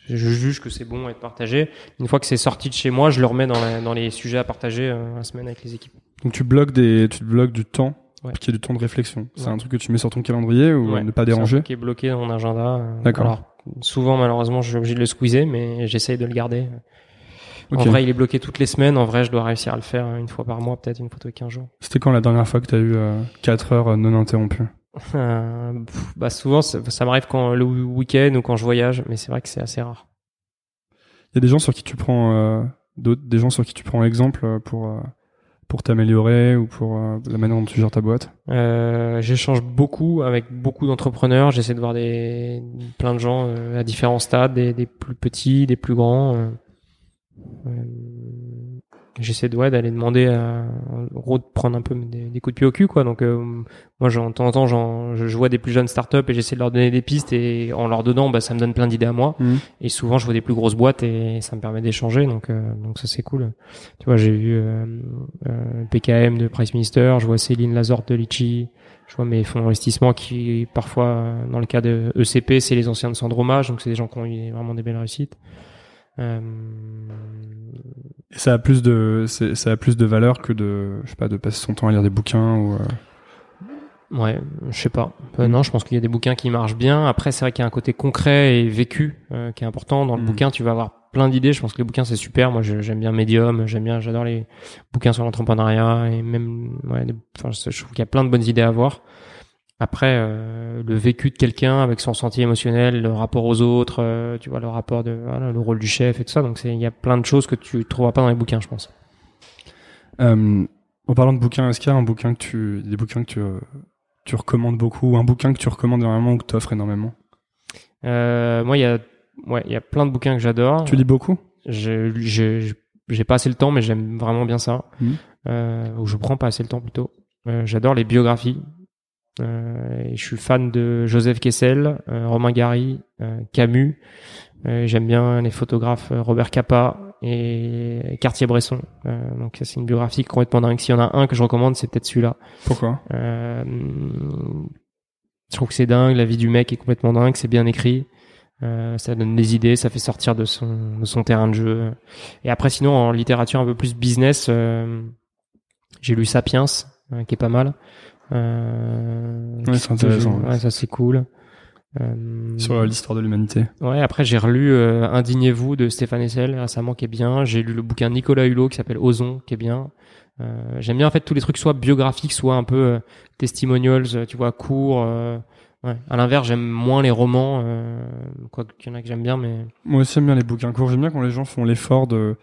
je juge que c'est bon à être partagé. Une fois que c'est sorti de chez moi, je le remets dans, dans les sujets à partager euh, la semaine avec les équipes. Donc tu bloques des tu bloques du temps ouais. qui est du temps de réflexion. C'est un truc que tu mets sur ton calendrier ou ne pas déranger. Un qui est bloqué dans mon agenda. Euh, D'accord souvent, malheureusement, je suis obligé de le squeezer, mais j'essaye de le garder. En vrai, il est bloqué toutes les semaines. En vrai, je dois réussir à le faire une fois par mois, peut-être une fois tous les 15 jours. C'était quand la dernière fois que tu as eu 4 euh, heures euh, non interrompues? Euh, Bah souvent, ça, m'arrive quand le week-end ou quand je voyage, mais c'est vrai que c'est assez rare. Il y a des gens sur qui tu prends d'autres, des gens sur qui tu prends exemple pour pour t'améliorer ou pour euh, la manière dont tu gères ta boîte? Euh, J'échange beaucoup avec beaucoup d'entrepreneurs. J'essaie de voir des plein de gens euh, à différents stades, des, des, plus petits, des plus grands. Euh, j'essaie de ouais, d'aller demander à, en gros de prendre un peu des, coups de pied au cul quoi. Donc euh, moi de temps en temps je, je vois des plus jeunes startups et j'essaie de leur donner des pistes et en leur donnant bah ça me donne plein d'idées à moi. Mmh. et souvent je vois des plus grosses boîtes et ça me permet d'échanger. Donc euh, donc ça c'est cool. Tu vois j'ai vu euh, euh PKM de Price Minister je vois Céline Lazorte de Litchi je vois mes fonds d'investissement qui parfois dans le cas de ECP c'est les anciens de Sandromage donc c'est des gens qui ont eu vraiment des belles réussites euh, ça a plus de ça a plus de valeur que de je sais pas de passer son temps à lire des bouquins ou. Euh... Ouais, je sais pas. Euh, non, je pense qu'il y a des bouquins qui marchent bien. Après, c'est vrai qu'il y a un côté concret et vécu euh, qui est important. Dans le mm. bouquin, tu vas avoir plein d'idées. Je pense que les bouquins c'est super. Moi, j'aime bien Medium. J'aime bien, j'adore les bouquins sur l'entrepreneuriat et même, ouais, enfin, je trouve qu'il y a plein de bonnes idées à avoir. Après, euh, le vécu de quelqu'un avec son sentier émotionnel, le rapport aux autres, euh, tu vois, le rapport de, voilà, le rôle du chef et tout ça. Donc, il y a plein de choses que tu trouveras pas dans les bouquins, je pense. Euh, en parlant de bouquins, est-ce qu'il y a un bouquin que tu, des bouquins que tu, tu recommandes beaucoup, ou un bouquin que tu recommandes énormément ou que tu offres énormément Moi, il y a, ouais, il y a plein de bouquins que j'adore. Tu lis beaucoup? Je, je, j'ai pas assez le temps, mais j'aime vraiment bien ça. Mmh. Ou je prends pas assez le temps plutôt. J'adore les biographies. Euh, je suis fan de Joseph Kessel, euh, Romain Gary, euh, Camus. J'aime bien les photographes Robert Capa et Cartier-Bresson. donc c'est une biographie complètement dingue. S'il y en a un que je recommande, c'est peut-être celui-là. Pourquoi? Je trouve que c'est dingue. La vie du mec est complètement dingue. C'est bien écrit. ça donne des idées, ça fait sortir de son, de son terrain de jeu. Et après, sinon, en littérature un peu plus business, j'ai lu Sapiens, qui est pas mal. Euh, ouais, c'est intéressant. Ouais, ça c'est cool. Euh, Sur l'histoire de l'humanité. Ouais, après j'ai relu euh, Indignez-vous de Stéphane Essel récemment qui est bien. J'ai lu le bouquin Nicolas Hulot qui s'appelle Ozon qui est bien. Euh, J'aime bien en fait tous les trucs soit biographiques, soit un peu testimonials, tu vois, courts. ouais. À l'inverse, j'aime moins les romans, quoi qu'il y en a que j'aime bien, mais. Moi aussi j'aime bien les bouquins courts. J'aime bien quand les gens font l'effort de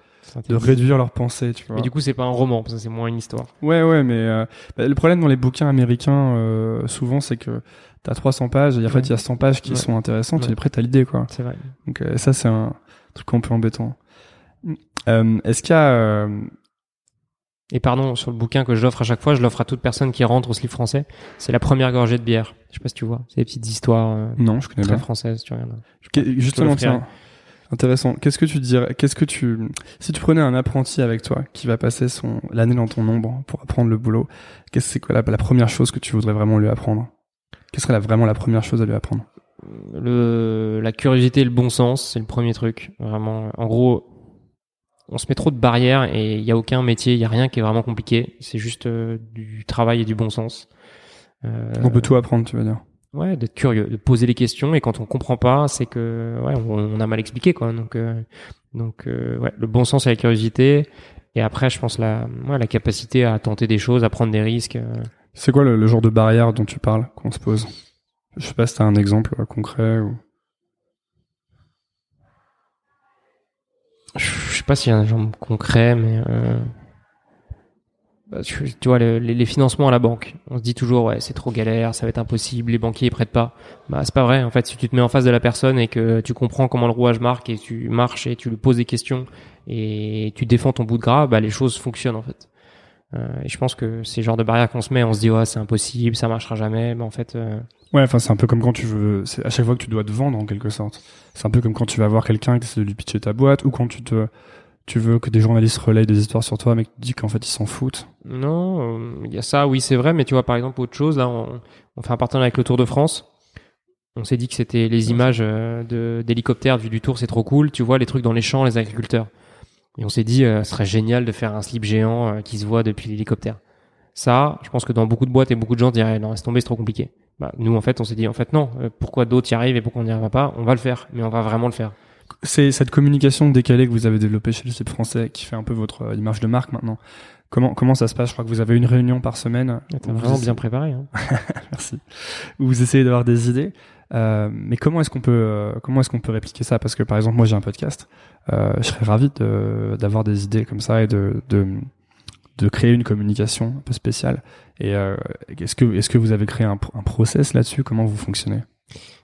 de réduire leurs pensées, tu vois. Mais du coup, c'est pas un roman, parce que c'est moins une histoire. Ouais, ouais, mais euh, bah, le problème dans les bouquins américains, euh, souvent, c'est que t'as 300 pages, et en fait, il y a 100 pages qui sont intéressantes, et après, t'as l'idée, quoi. C'est vrai. Donc, euh, ça, c'est un truc un peu embêtant. Est-ce qu'il y a... Et pardon, sur le bouquin que je l'offre à chaque fois, je l'offre à toute personne qui rentre au slip français. C'est la première gorgée de bière. Je sais pas si tu vois. C'est des petites histoires. non, je connais très pas. françaises, tu regardes. Justement, tiens, Intéressant. Qu'est-ce que tu dirais Qu'est-ce que tu si tu prenais un apprenti avec toi qui va passer son l'année dans ton ombre pour apprendre le boulot, qu'est-ce c'est quoi la, première chose que tu voudrais vraiment lui apprendre? Quelle serait vraiment la première chose à lui apprendre? Le la curiosité et le bon sens, c'est le premier truc. Vraiment, en gros, on se met trop de barrières et il y a aucun métier, il y a rien qui est vraiment compliqué. C'est juste euh, du travail et du bon sens. Euh, on peut tout apprendre, tu veux dire? Ouais, d'être curieux, de poser les questions et quand on comprend pas, c'est que ouais, on, a mal expliqué quoi. Donc euh, donc euh, ouais, le bon sens et la curiosité et après je pense la ouais, la capacité à tenter des choses, à prendre des risques. Euh. C'est quoi le, genre de barrière dont tu parles qu'on se pose? Je sais pas si t'as un exemple concret ou je sais pas s'il y a un exemple concret mais bah, tu, vois les, financements à la banque. On se dit toujours ouais c'est trop galère ça va être impossible les banquiers prêtent pas. Bah c'est pas vrai en fait si tu te mets en face de la personne et que tu comprends comment le rouage marque et tu marches et tu lui poses des questions et tu défends ton bout de gras bah les choses fonctionnent en fait. Euh, et je pense que c'est le genre de barrière qu'on se met on se dit ouais c'est impossible ça marchera jamais mais en fait euh... ouais enfin c'est un peu comme quand tu veux c'est à chaque fois que tu dois te vendre en quelque sorte. C'est un peu comme quand tu vas voir quelqu'un et que de lui pitcher ta boîte ou quand tu te tu veux que des journalistes relayent des histoires sur toi, mais tu dis qu'en fait ils s'en foutent? Non, il y a ça, oui c'est vrai, mais tu vois par exemple autre chose, là on, fait un partenariat avec le Tour de France. On s'est dit que c'était les images euh, d'hélicoptères vu du Tour, c'est trop cool. Tu vois les trucs dans les champs, les agriculteurs. Et on s'est dit, euh, ce serait génial de faire un slip géant euh, qui se voit depuis l'hélicoptère. Ça, je pense que dans beaucoup de boîtes et beaucoup de gens diraient, non, laisse tomber, c'est trop compliqué. Bah, nous, en fait, on s'est dit, en fait, non, pourquoi d'autres y arrivent et pourquoi on n'y arrive pas On va le faire, mais on va vraiment le faire c'est cette communication décalée que vous avez développée chez le site français qui fait un peu votre euh, image de marque maintenant. Comment comment ça se passe? Je crois que vous avez une réunion par semaine. T'as vraiment bien préparé. Hein. *laughs* Merci. Où vous essayez d'avoir des idées. Euh, mais comment est-ce qu'on peut euh, comment est-ce qu'on peut répliquer ça? Parce que par exemple moi j'ai un podcast. Euh, je serais ravi d'avoir des idées comme ça et de, de de créer une communication un peu spéciale. Et euh, est-ce que est-ce que vous avez créé un, un process là-dessus? Comment vous fonctionnez?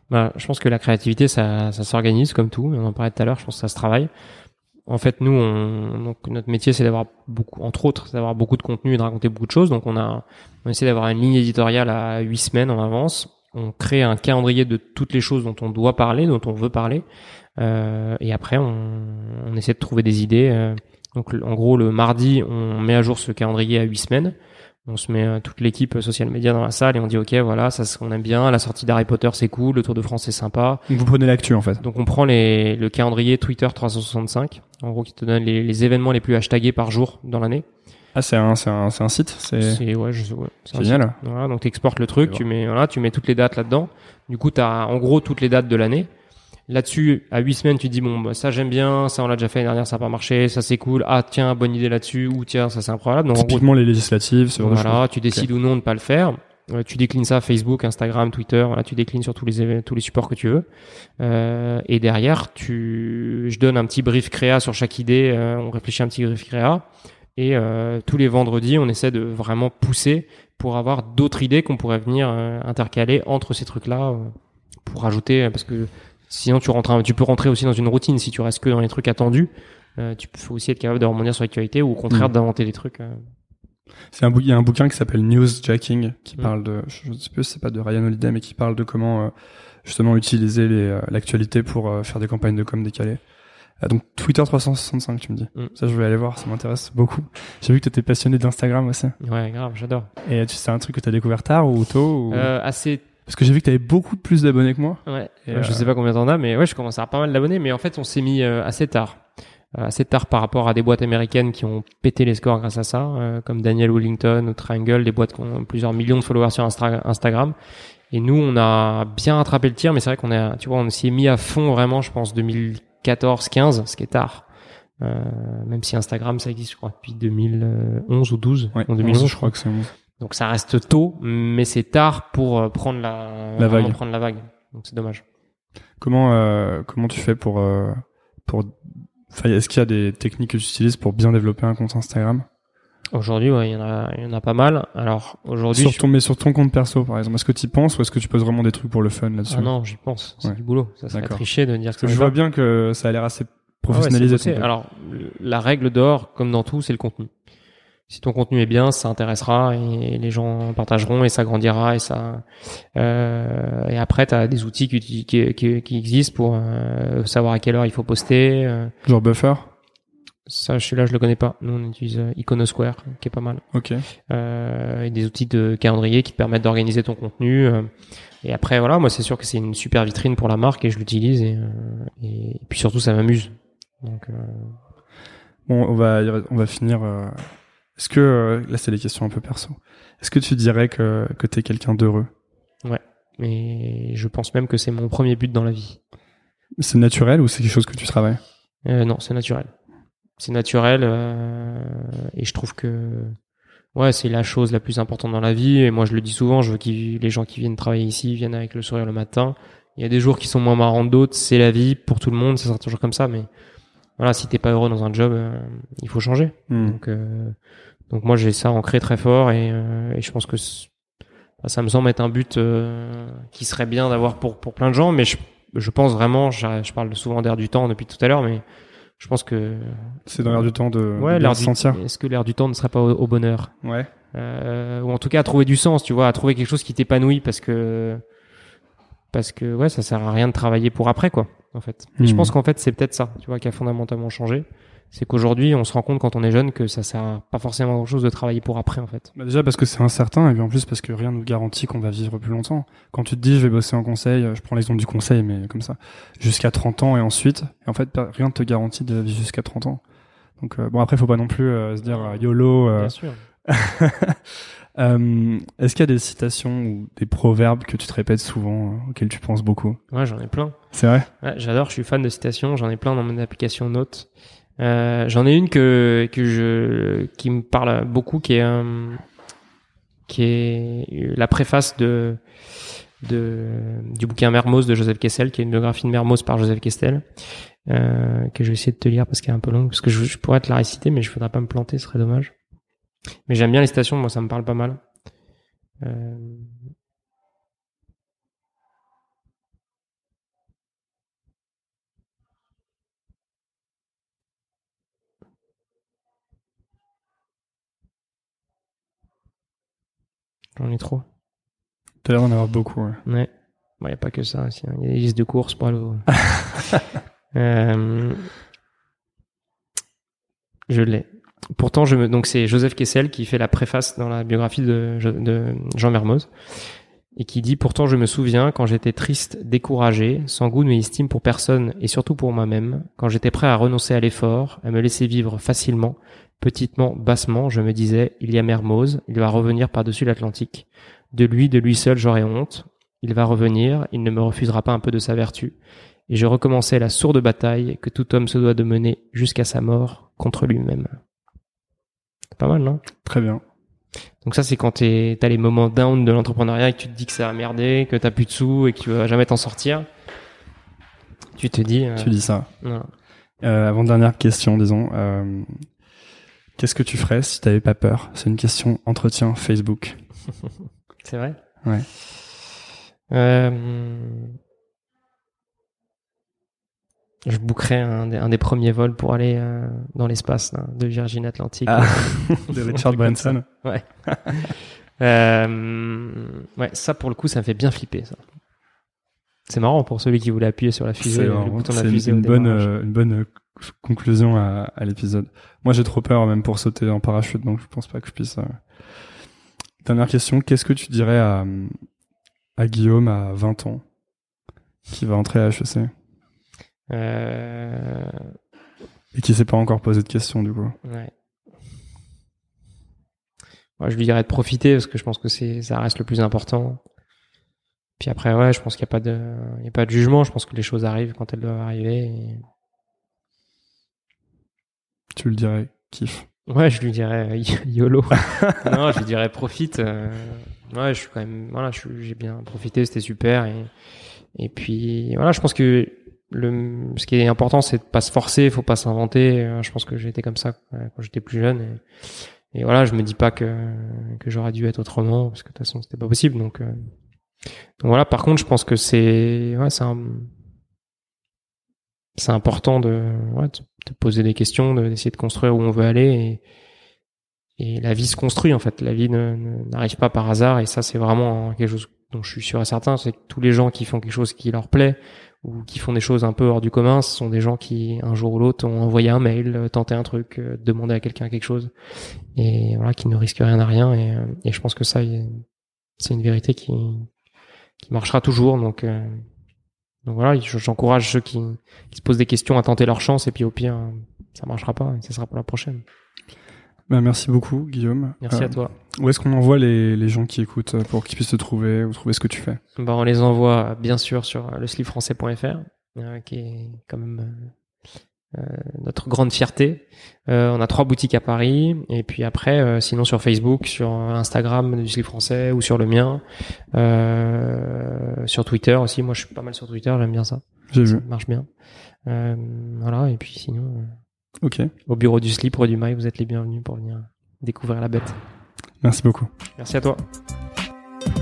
Bah, je pense que la créativité, ça, ça s'organise comme tout. On en parlait tout à l'heure. Je pense que ça se travaille. en fait, nous, notre métier, c'est d'avoir beaucoup, entre autres, d'avoir beaucoup de contenu et de raconter beaucoup de choses. Donc, on a, on essaie d'avoir une ligne éditoriale à huit semaines en avance. On crée un calendrier de toutes les choses dont on doit parler, dont on veut parler. Euh, et après, on, on, essaie de trouver des idées. Euh. donc, en gros, le mardi, on met à jour ce calendrier à huit semaines on se met euh, toute l'équipe social media dans la salle et on dit ok voilà ça on aime bien la sortie d'Harry Potter c'est cool le Tour de France c'est sympa. Vous prenez l'actu en fait. Donc on prend les, le calendrier Twitter 365 en gros qui te donne les, événements les plus hashtagés par jour dans l'année. Ah c'est un c'est un, un site c'est ouais, je, ouais génial. voilà donc tu exportes le truc tu mets voilà tu mets toutes les dates là dedans du coup tu as en gros toutes les dates de l'année Là-dessus, à huit semaines, tu te dis bon, bah, ça j'aime bien, ça on l'a déjà fait l'année dernière, ça n'a pas marché, ça c'est cool. Ah tiens, bonne idée là-dessus, ou tiens, ça c'est incroyable. Donc typiquement les législatives, ce voilà, tu décides ou non de ne pas le faire. Euh, tu déclines ça Facebook, Instagram, Twitter, voilà, tu déclines sur tous les tous les supports que tu veux. Euh, et derrière, tu, je donne un petit brief créa sur chaque idée. Euh, on réfléchit un petit brief créa. Et euh, tous les vendredis, on essaie de vraiment pousser pour avoir d'autres idées qu'on pourrait venir intercaler entre ces trucs-là pour rajouter parce que Sinon, tu rentres, tu peux rentrer aussi dans une routine si tu restes que dans les trucs attendus. Euh, tu peux aussi être capable de rebondir sur l'actualité ou au contraire mm. d'inventer des trucs. Euh. C'est un, il y a un bouquin qui s'appelle Newsjacking qui mm. parle de, je sais plus, c'est pas de Ryan Holiday, mais qui parle de comment euh, justement utiliser l'actualité pour faire des campagnes de com décalées. donc Twitter 365, tu me dis. Mm. Ça, je vais aller voir, ça m'intéresse beaucoup. J'ai vu que tu étais passionné d'Instagram aussi. Ouais, grave, j'adore. Et c'est un truc que tu as découvert tard ou tôt ou... Assez parce que j'ai vu que tu avais beaucoup plus d'abonnés que moi. Ouais. je sais pas combien t'en as, mais ouais, je commence à avoir pas mal d'abonnés. Mais en fait, on s'est mis euh, assez tard. Euh, assez tard par rapport à des boîtes américaines qui ont pété les scores grâce à ça, euh, comme Daniel Wellington ou Triangle, des boîtes qui ont plusieurs millions de followers sur Instagram. Et nous, on a bien rattrapé le tir, mais c'est vrai qu'on a, tu vois, on s'y est mis à fond vraiment, je pense, 2014-15, ce qui est tard. Euh, même si Instagram, ça existe, je crois, depuis 2011 ou 12. Ouais, en 2011, je crois que c'est 11. Donc ça reste tôt, mais c'est tard pour euh, prendre la, la vague. Prendre la vague. Donc c'est dommage. Comment euh, comment tu fais pour euh, pour est-ce qu'il y a des techniques que tu utilises pour bien développer un compte Instagram? Aujourd'hui, ouais, il y en a, il y en a pas mal. Alors aujourd'hui, sur ton, mais sur ton compte perso, par exemple, est-ce que tu y penses ou est-ce que tu poses vraiment des trucs pour le fun là-dessus? Ah Non, j'y pense. C'est du boulot. Ça serait triché de dire que, je vois bien que ça a l'air assez professionnalisé. Alors, la règle d'or, comme dans tout, c'est le contenu si ton contenu est bien, ça intéressera et les gens partageront et ça grandira et ça. Euh, et après, tu as des outils qui, qui, qui, existent pour euh, savoir à quelle heure il faut poster. Euh. Genre Buffer? Ça, je suis là, je le connais pas. Nous, on utilise euh, Iconosquare, qui est pas mal. Ok. Euh, et des outils de calendrier qui te permettent d'organiser ton contenu. Euh. et après, voilà, moi, c'est sûr que c'est une super vitrine pour la marque et je l'utilise et, et, puis surtout, ça m'amuse. Donc. Bon, on va on va finir est-ce que, euh, là c'est des questions un peu perso, est-ce que tu dirais que, que tu es quelqu'un d'heureux? Ouais, mais je pense même que c'est mon premier but dans la vie. C'est naturel ou c'est quelque chose que tu travailles? Euh, Non, c'est naturel. C'est naturel euh, et je trouve que ouais, c'est la chose la plus importante dans la vie et moi je le dis souvent, je veux que les gens qui viennent travailler ici viennent avec le sourire le matin. Il y a des jours qui sont moins marrants d'autres, c'est la vie pour tout le monde, ça sera toujours comme ça mais voilà, si t'es pas heureux dans un job, il faut changer. Hmm. Donc donc moi j'ai ça ancré très fort et, euh, et je pense que ça me semble être un but euh, qui serait bien d'avoir pour pour plein de gens, mais je, je pense vraiment, je, je parle souvent d'air du temps depuis tout à l'heure, mais je pense que c'est dans l'air du temps de, ouais, l'air. Est-ce que l'air du temps ne serait pas au, bonheur? Ouais. Euh, ou en tout cas à trouver du sens, tu vois, à trouver quelque chose qui t'épanouit parce que parce que ouais, ça sert à rien de travailler pour après quoi, en fait. Et je hmm. pense qu'en fait c'est peut-être ça, tu vois, qui a fondamentalement changé c'est qu'aujourd'hui on se rend compte quand on est jeune que ça sert pas forcément à grand chose de travailler pour après en fait. Bah déjà parce que c'est incertain et puis en plus parce que rien ne garantit qu'on va vivre plus longtemps. Quand tu te dis je vais bosser en conseil, je prends l'exemple du conseil mais comme ça, jusqu'à 30 ans et ensuite, et en fait rien ne te garantit de vivre jusqu'à 30 ans. Donc euh, bon après faut pas non plus euh, se dire euh, YOLO. Bien sûr. *laughs* Est-ce qu'il y a des citations ou des proverbes que tu te répètes souvent, auxquels tu penses beaucoup? Ouais, j'en ai plein. C'est vrai? Ouais, J'adore, je suis fan de citations, j'en ai plein dans mon application Notes. Euh, j'en ai une que que je qui me parle beaucoup, qui est un, qui est la préface de de du bouquin Mermoz de Joseph Kessel, qui est une biographie de Mermoz par Joseph Kessel, euh, que je vais essayer de te lire parce qu'elle est un peu longue, parce que je, pourrais te la réciter, mais je voudrais pas me planter, ce serait dommage. Mais j'aime bien les stations, moi ça me parle pas mal. Euh, j'en ai trop. T'as l'air d'en avoir beaucoup. Ouais. Il ouais. n'y a pas que ça aussi. Il y a des listes de courses pour aller *laughs* euh, Je l'ai. Pourtant, je me... donc c'est Joseph Kessel qui fait la préface dans la biographie de, Jean Mermoz et qui dit pourtant je me souviens quand j'étais triste, découragé, sans goût ni estime pour personne et surtout pour moi-même, quand j'étais prêt à renoncer à l'effort, à me laisser vivre facilement, petitement, bassement, je me disais il y a Mermoz, il va revenir par-dessus l'Atlantique. De lui, de lui seul, j'aurai honte. Il va revenir, il ne me refusera pas un peu de sa vertu. Et je recommençais la sourde bataille que tout homme se doit de mener jusqu'à sa mort contre lui-même. C'est pas mal, non? Très bien. Donc ça, c'est quand t'es- t'as les moments down de l'entrepreneuriat et que tu te dis que ça a merdé, que t'as plus de sous et que tu vas jamais t'en sortir. Tu te dis... euh, Tu dis ça. Euh, avant dernière question, disons. euh, Qu'est-ce que tu ferais si t'avais pas peur? C'est une question entretien Facebook. *laughs* C'est vrai? Ouais. Je bookerais un, des- un des premiers vols pour aller euh, dans l'espace là, de Virgin Atlantic. Ah. *laughs* De Richard Branson. Ouais. *laughs* euh, ouais, ça pour le coup, ça me fait bien flipper ça. C'est marrant pour celui qui voulait appuyer sur la fusée. C'est le vraiment- bouton de la c'est une, fusée au une bonne, euh, une bonne conclusion à, à l'épisode. Moi, j'ai trop peur même pour sauter en parachute, donc je pense pas que je puisse. euh. Dernière question, qu'est-ce que tu dirais à, à Guillaume à 20 ans qui va entrer à HEC Euh, et qui s'est pas encore posé de questions du coup ouais. Moi, je lui dirais de profiter parce que je pense que c'est ça reste le plus important. Puis après, ouais, je pense qu'il n'y a pas de, il y a pas de jugement. Je pense que les choses arrivent quand elles doivent arriver. et- Tu le dirais, kiff. Ouais, je lui dirais euh, *laughs* YOLO. *laughs* non, je lui dirais profite. euh, Ouais, je suis quand même, voilà, j'ai bien profité, c'était super. Et, et puis, voilà, je pense que le, ce qui est important, c'est de pas se forcer, faut pas s'inventer. Euh, Je pense que j'étais comme ça euh, quand j'étais plus jeune. Et, et voilà, je me dis pas que, que j'aurais dû être autrement, parce que de toute façon, c'était pas possible. Donc, euh, donc voilà, par contre, je pense que c'est, ouais, c'est c'est important de, ouais, de, poser des questions, de- d'essayer de construire où on veut aller. Et, et la vie se construit, en fait. La vie n'arrive pas par hasard. Et ça, c'est vraiment quelque chose dont je suis sûr et certain. C'est que tous les gens qui font quelque chose qui leur plaît, ou qui font des choses un peu hors du commun, ce sont des gens qui, un jour ou l'autre, ont envoyé un mail, euh, tenté un truc, euh, demandé à quelqu'un quelque chose. Et voilà, qui ne risquent rien à rien. Et, euh, je pense que ça, c'est une vérité qui, qui marchera toujours. Donc, euh, donc voilà, je- j'encourage ceux qui, qui se posent des questions à tenter leur chance et puis au pire, ça marchera pas et ça sera pour la prochaine. Bah, merci beaucoup, Guillaume. Merci Euh, à toi. Où est-ce qu'on envoie les, les gens qui écoutent euh, pour qu'ils puissent te trouver ou trouver ce que tu fais? Bah, on les envoie bien sûr sur le slipfrançais.fr, euh, qui est quand même euh, euh, notre grande fierté. Euh, on a trois boutiques à Paris, et puis après, euh, sinon sur Facebook, sur Instagram du slip français ou sur le mien, euh, sur Twitter aussi. Moi, je suis pas mal sur Twitter, j'aime bien ça, J'ai ça vu. marche bien. Euh, voilà, et puis sinon, euh, Ok. au bureau du slip, du Mail, vous êtes les bienvenus pour venir découvrir la bête. Merci beaucoup. Merci à toi.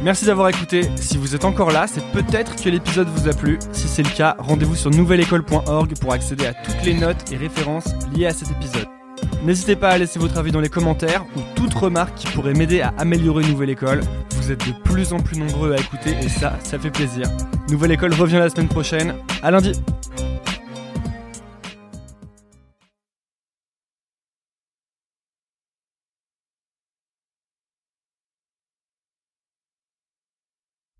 Merci d'avoir écouté. Si vous êtes encore là, c'est peut-être que l'épisode vous a plu. Si c'est le cas, rendez-vous sur nouvelleécole.org pour accéder à toutes les notes et références liées à cet épisode. N'hésitez pas à laisser votre avis dans les commentaires ou toute remarque qui pourrait m'aider à améliorer Nouvelle École. Vous êtes de plus en plus nombreux à écouter et ça, ça fait plaisir. Nouvelle École revient la semaine prochaine. À lundi!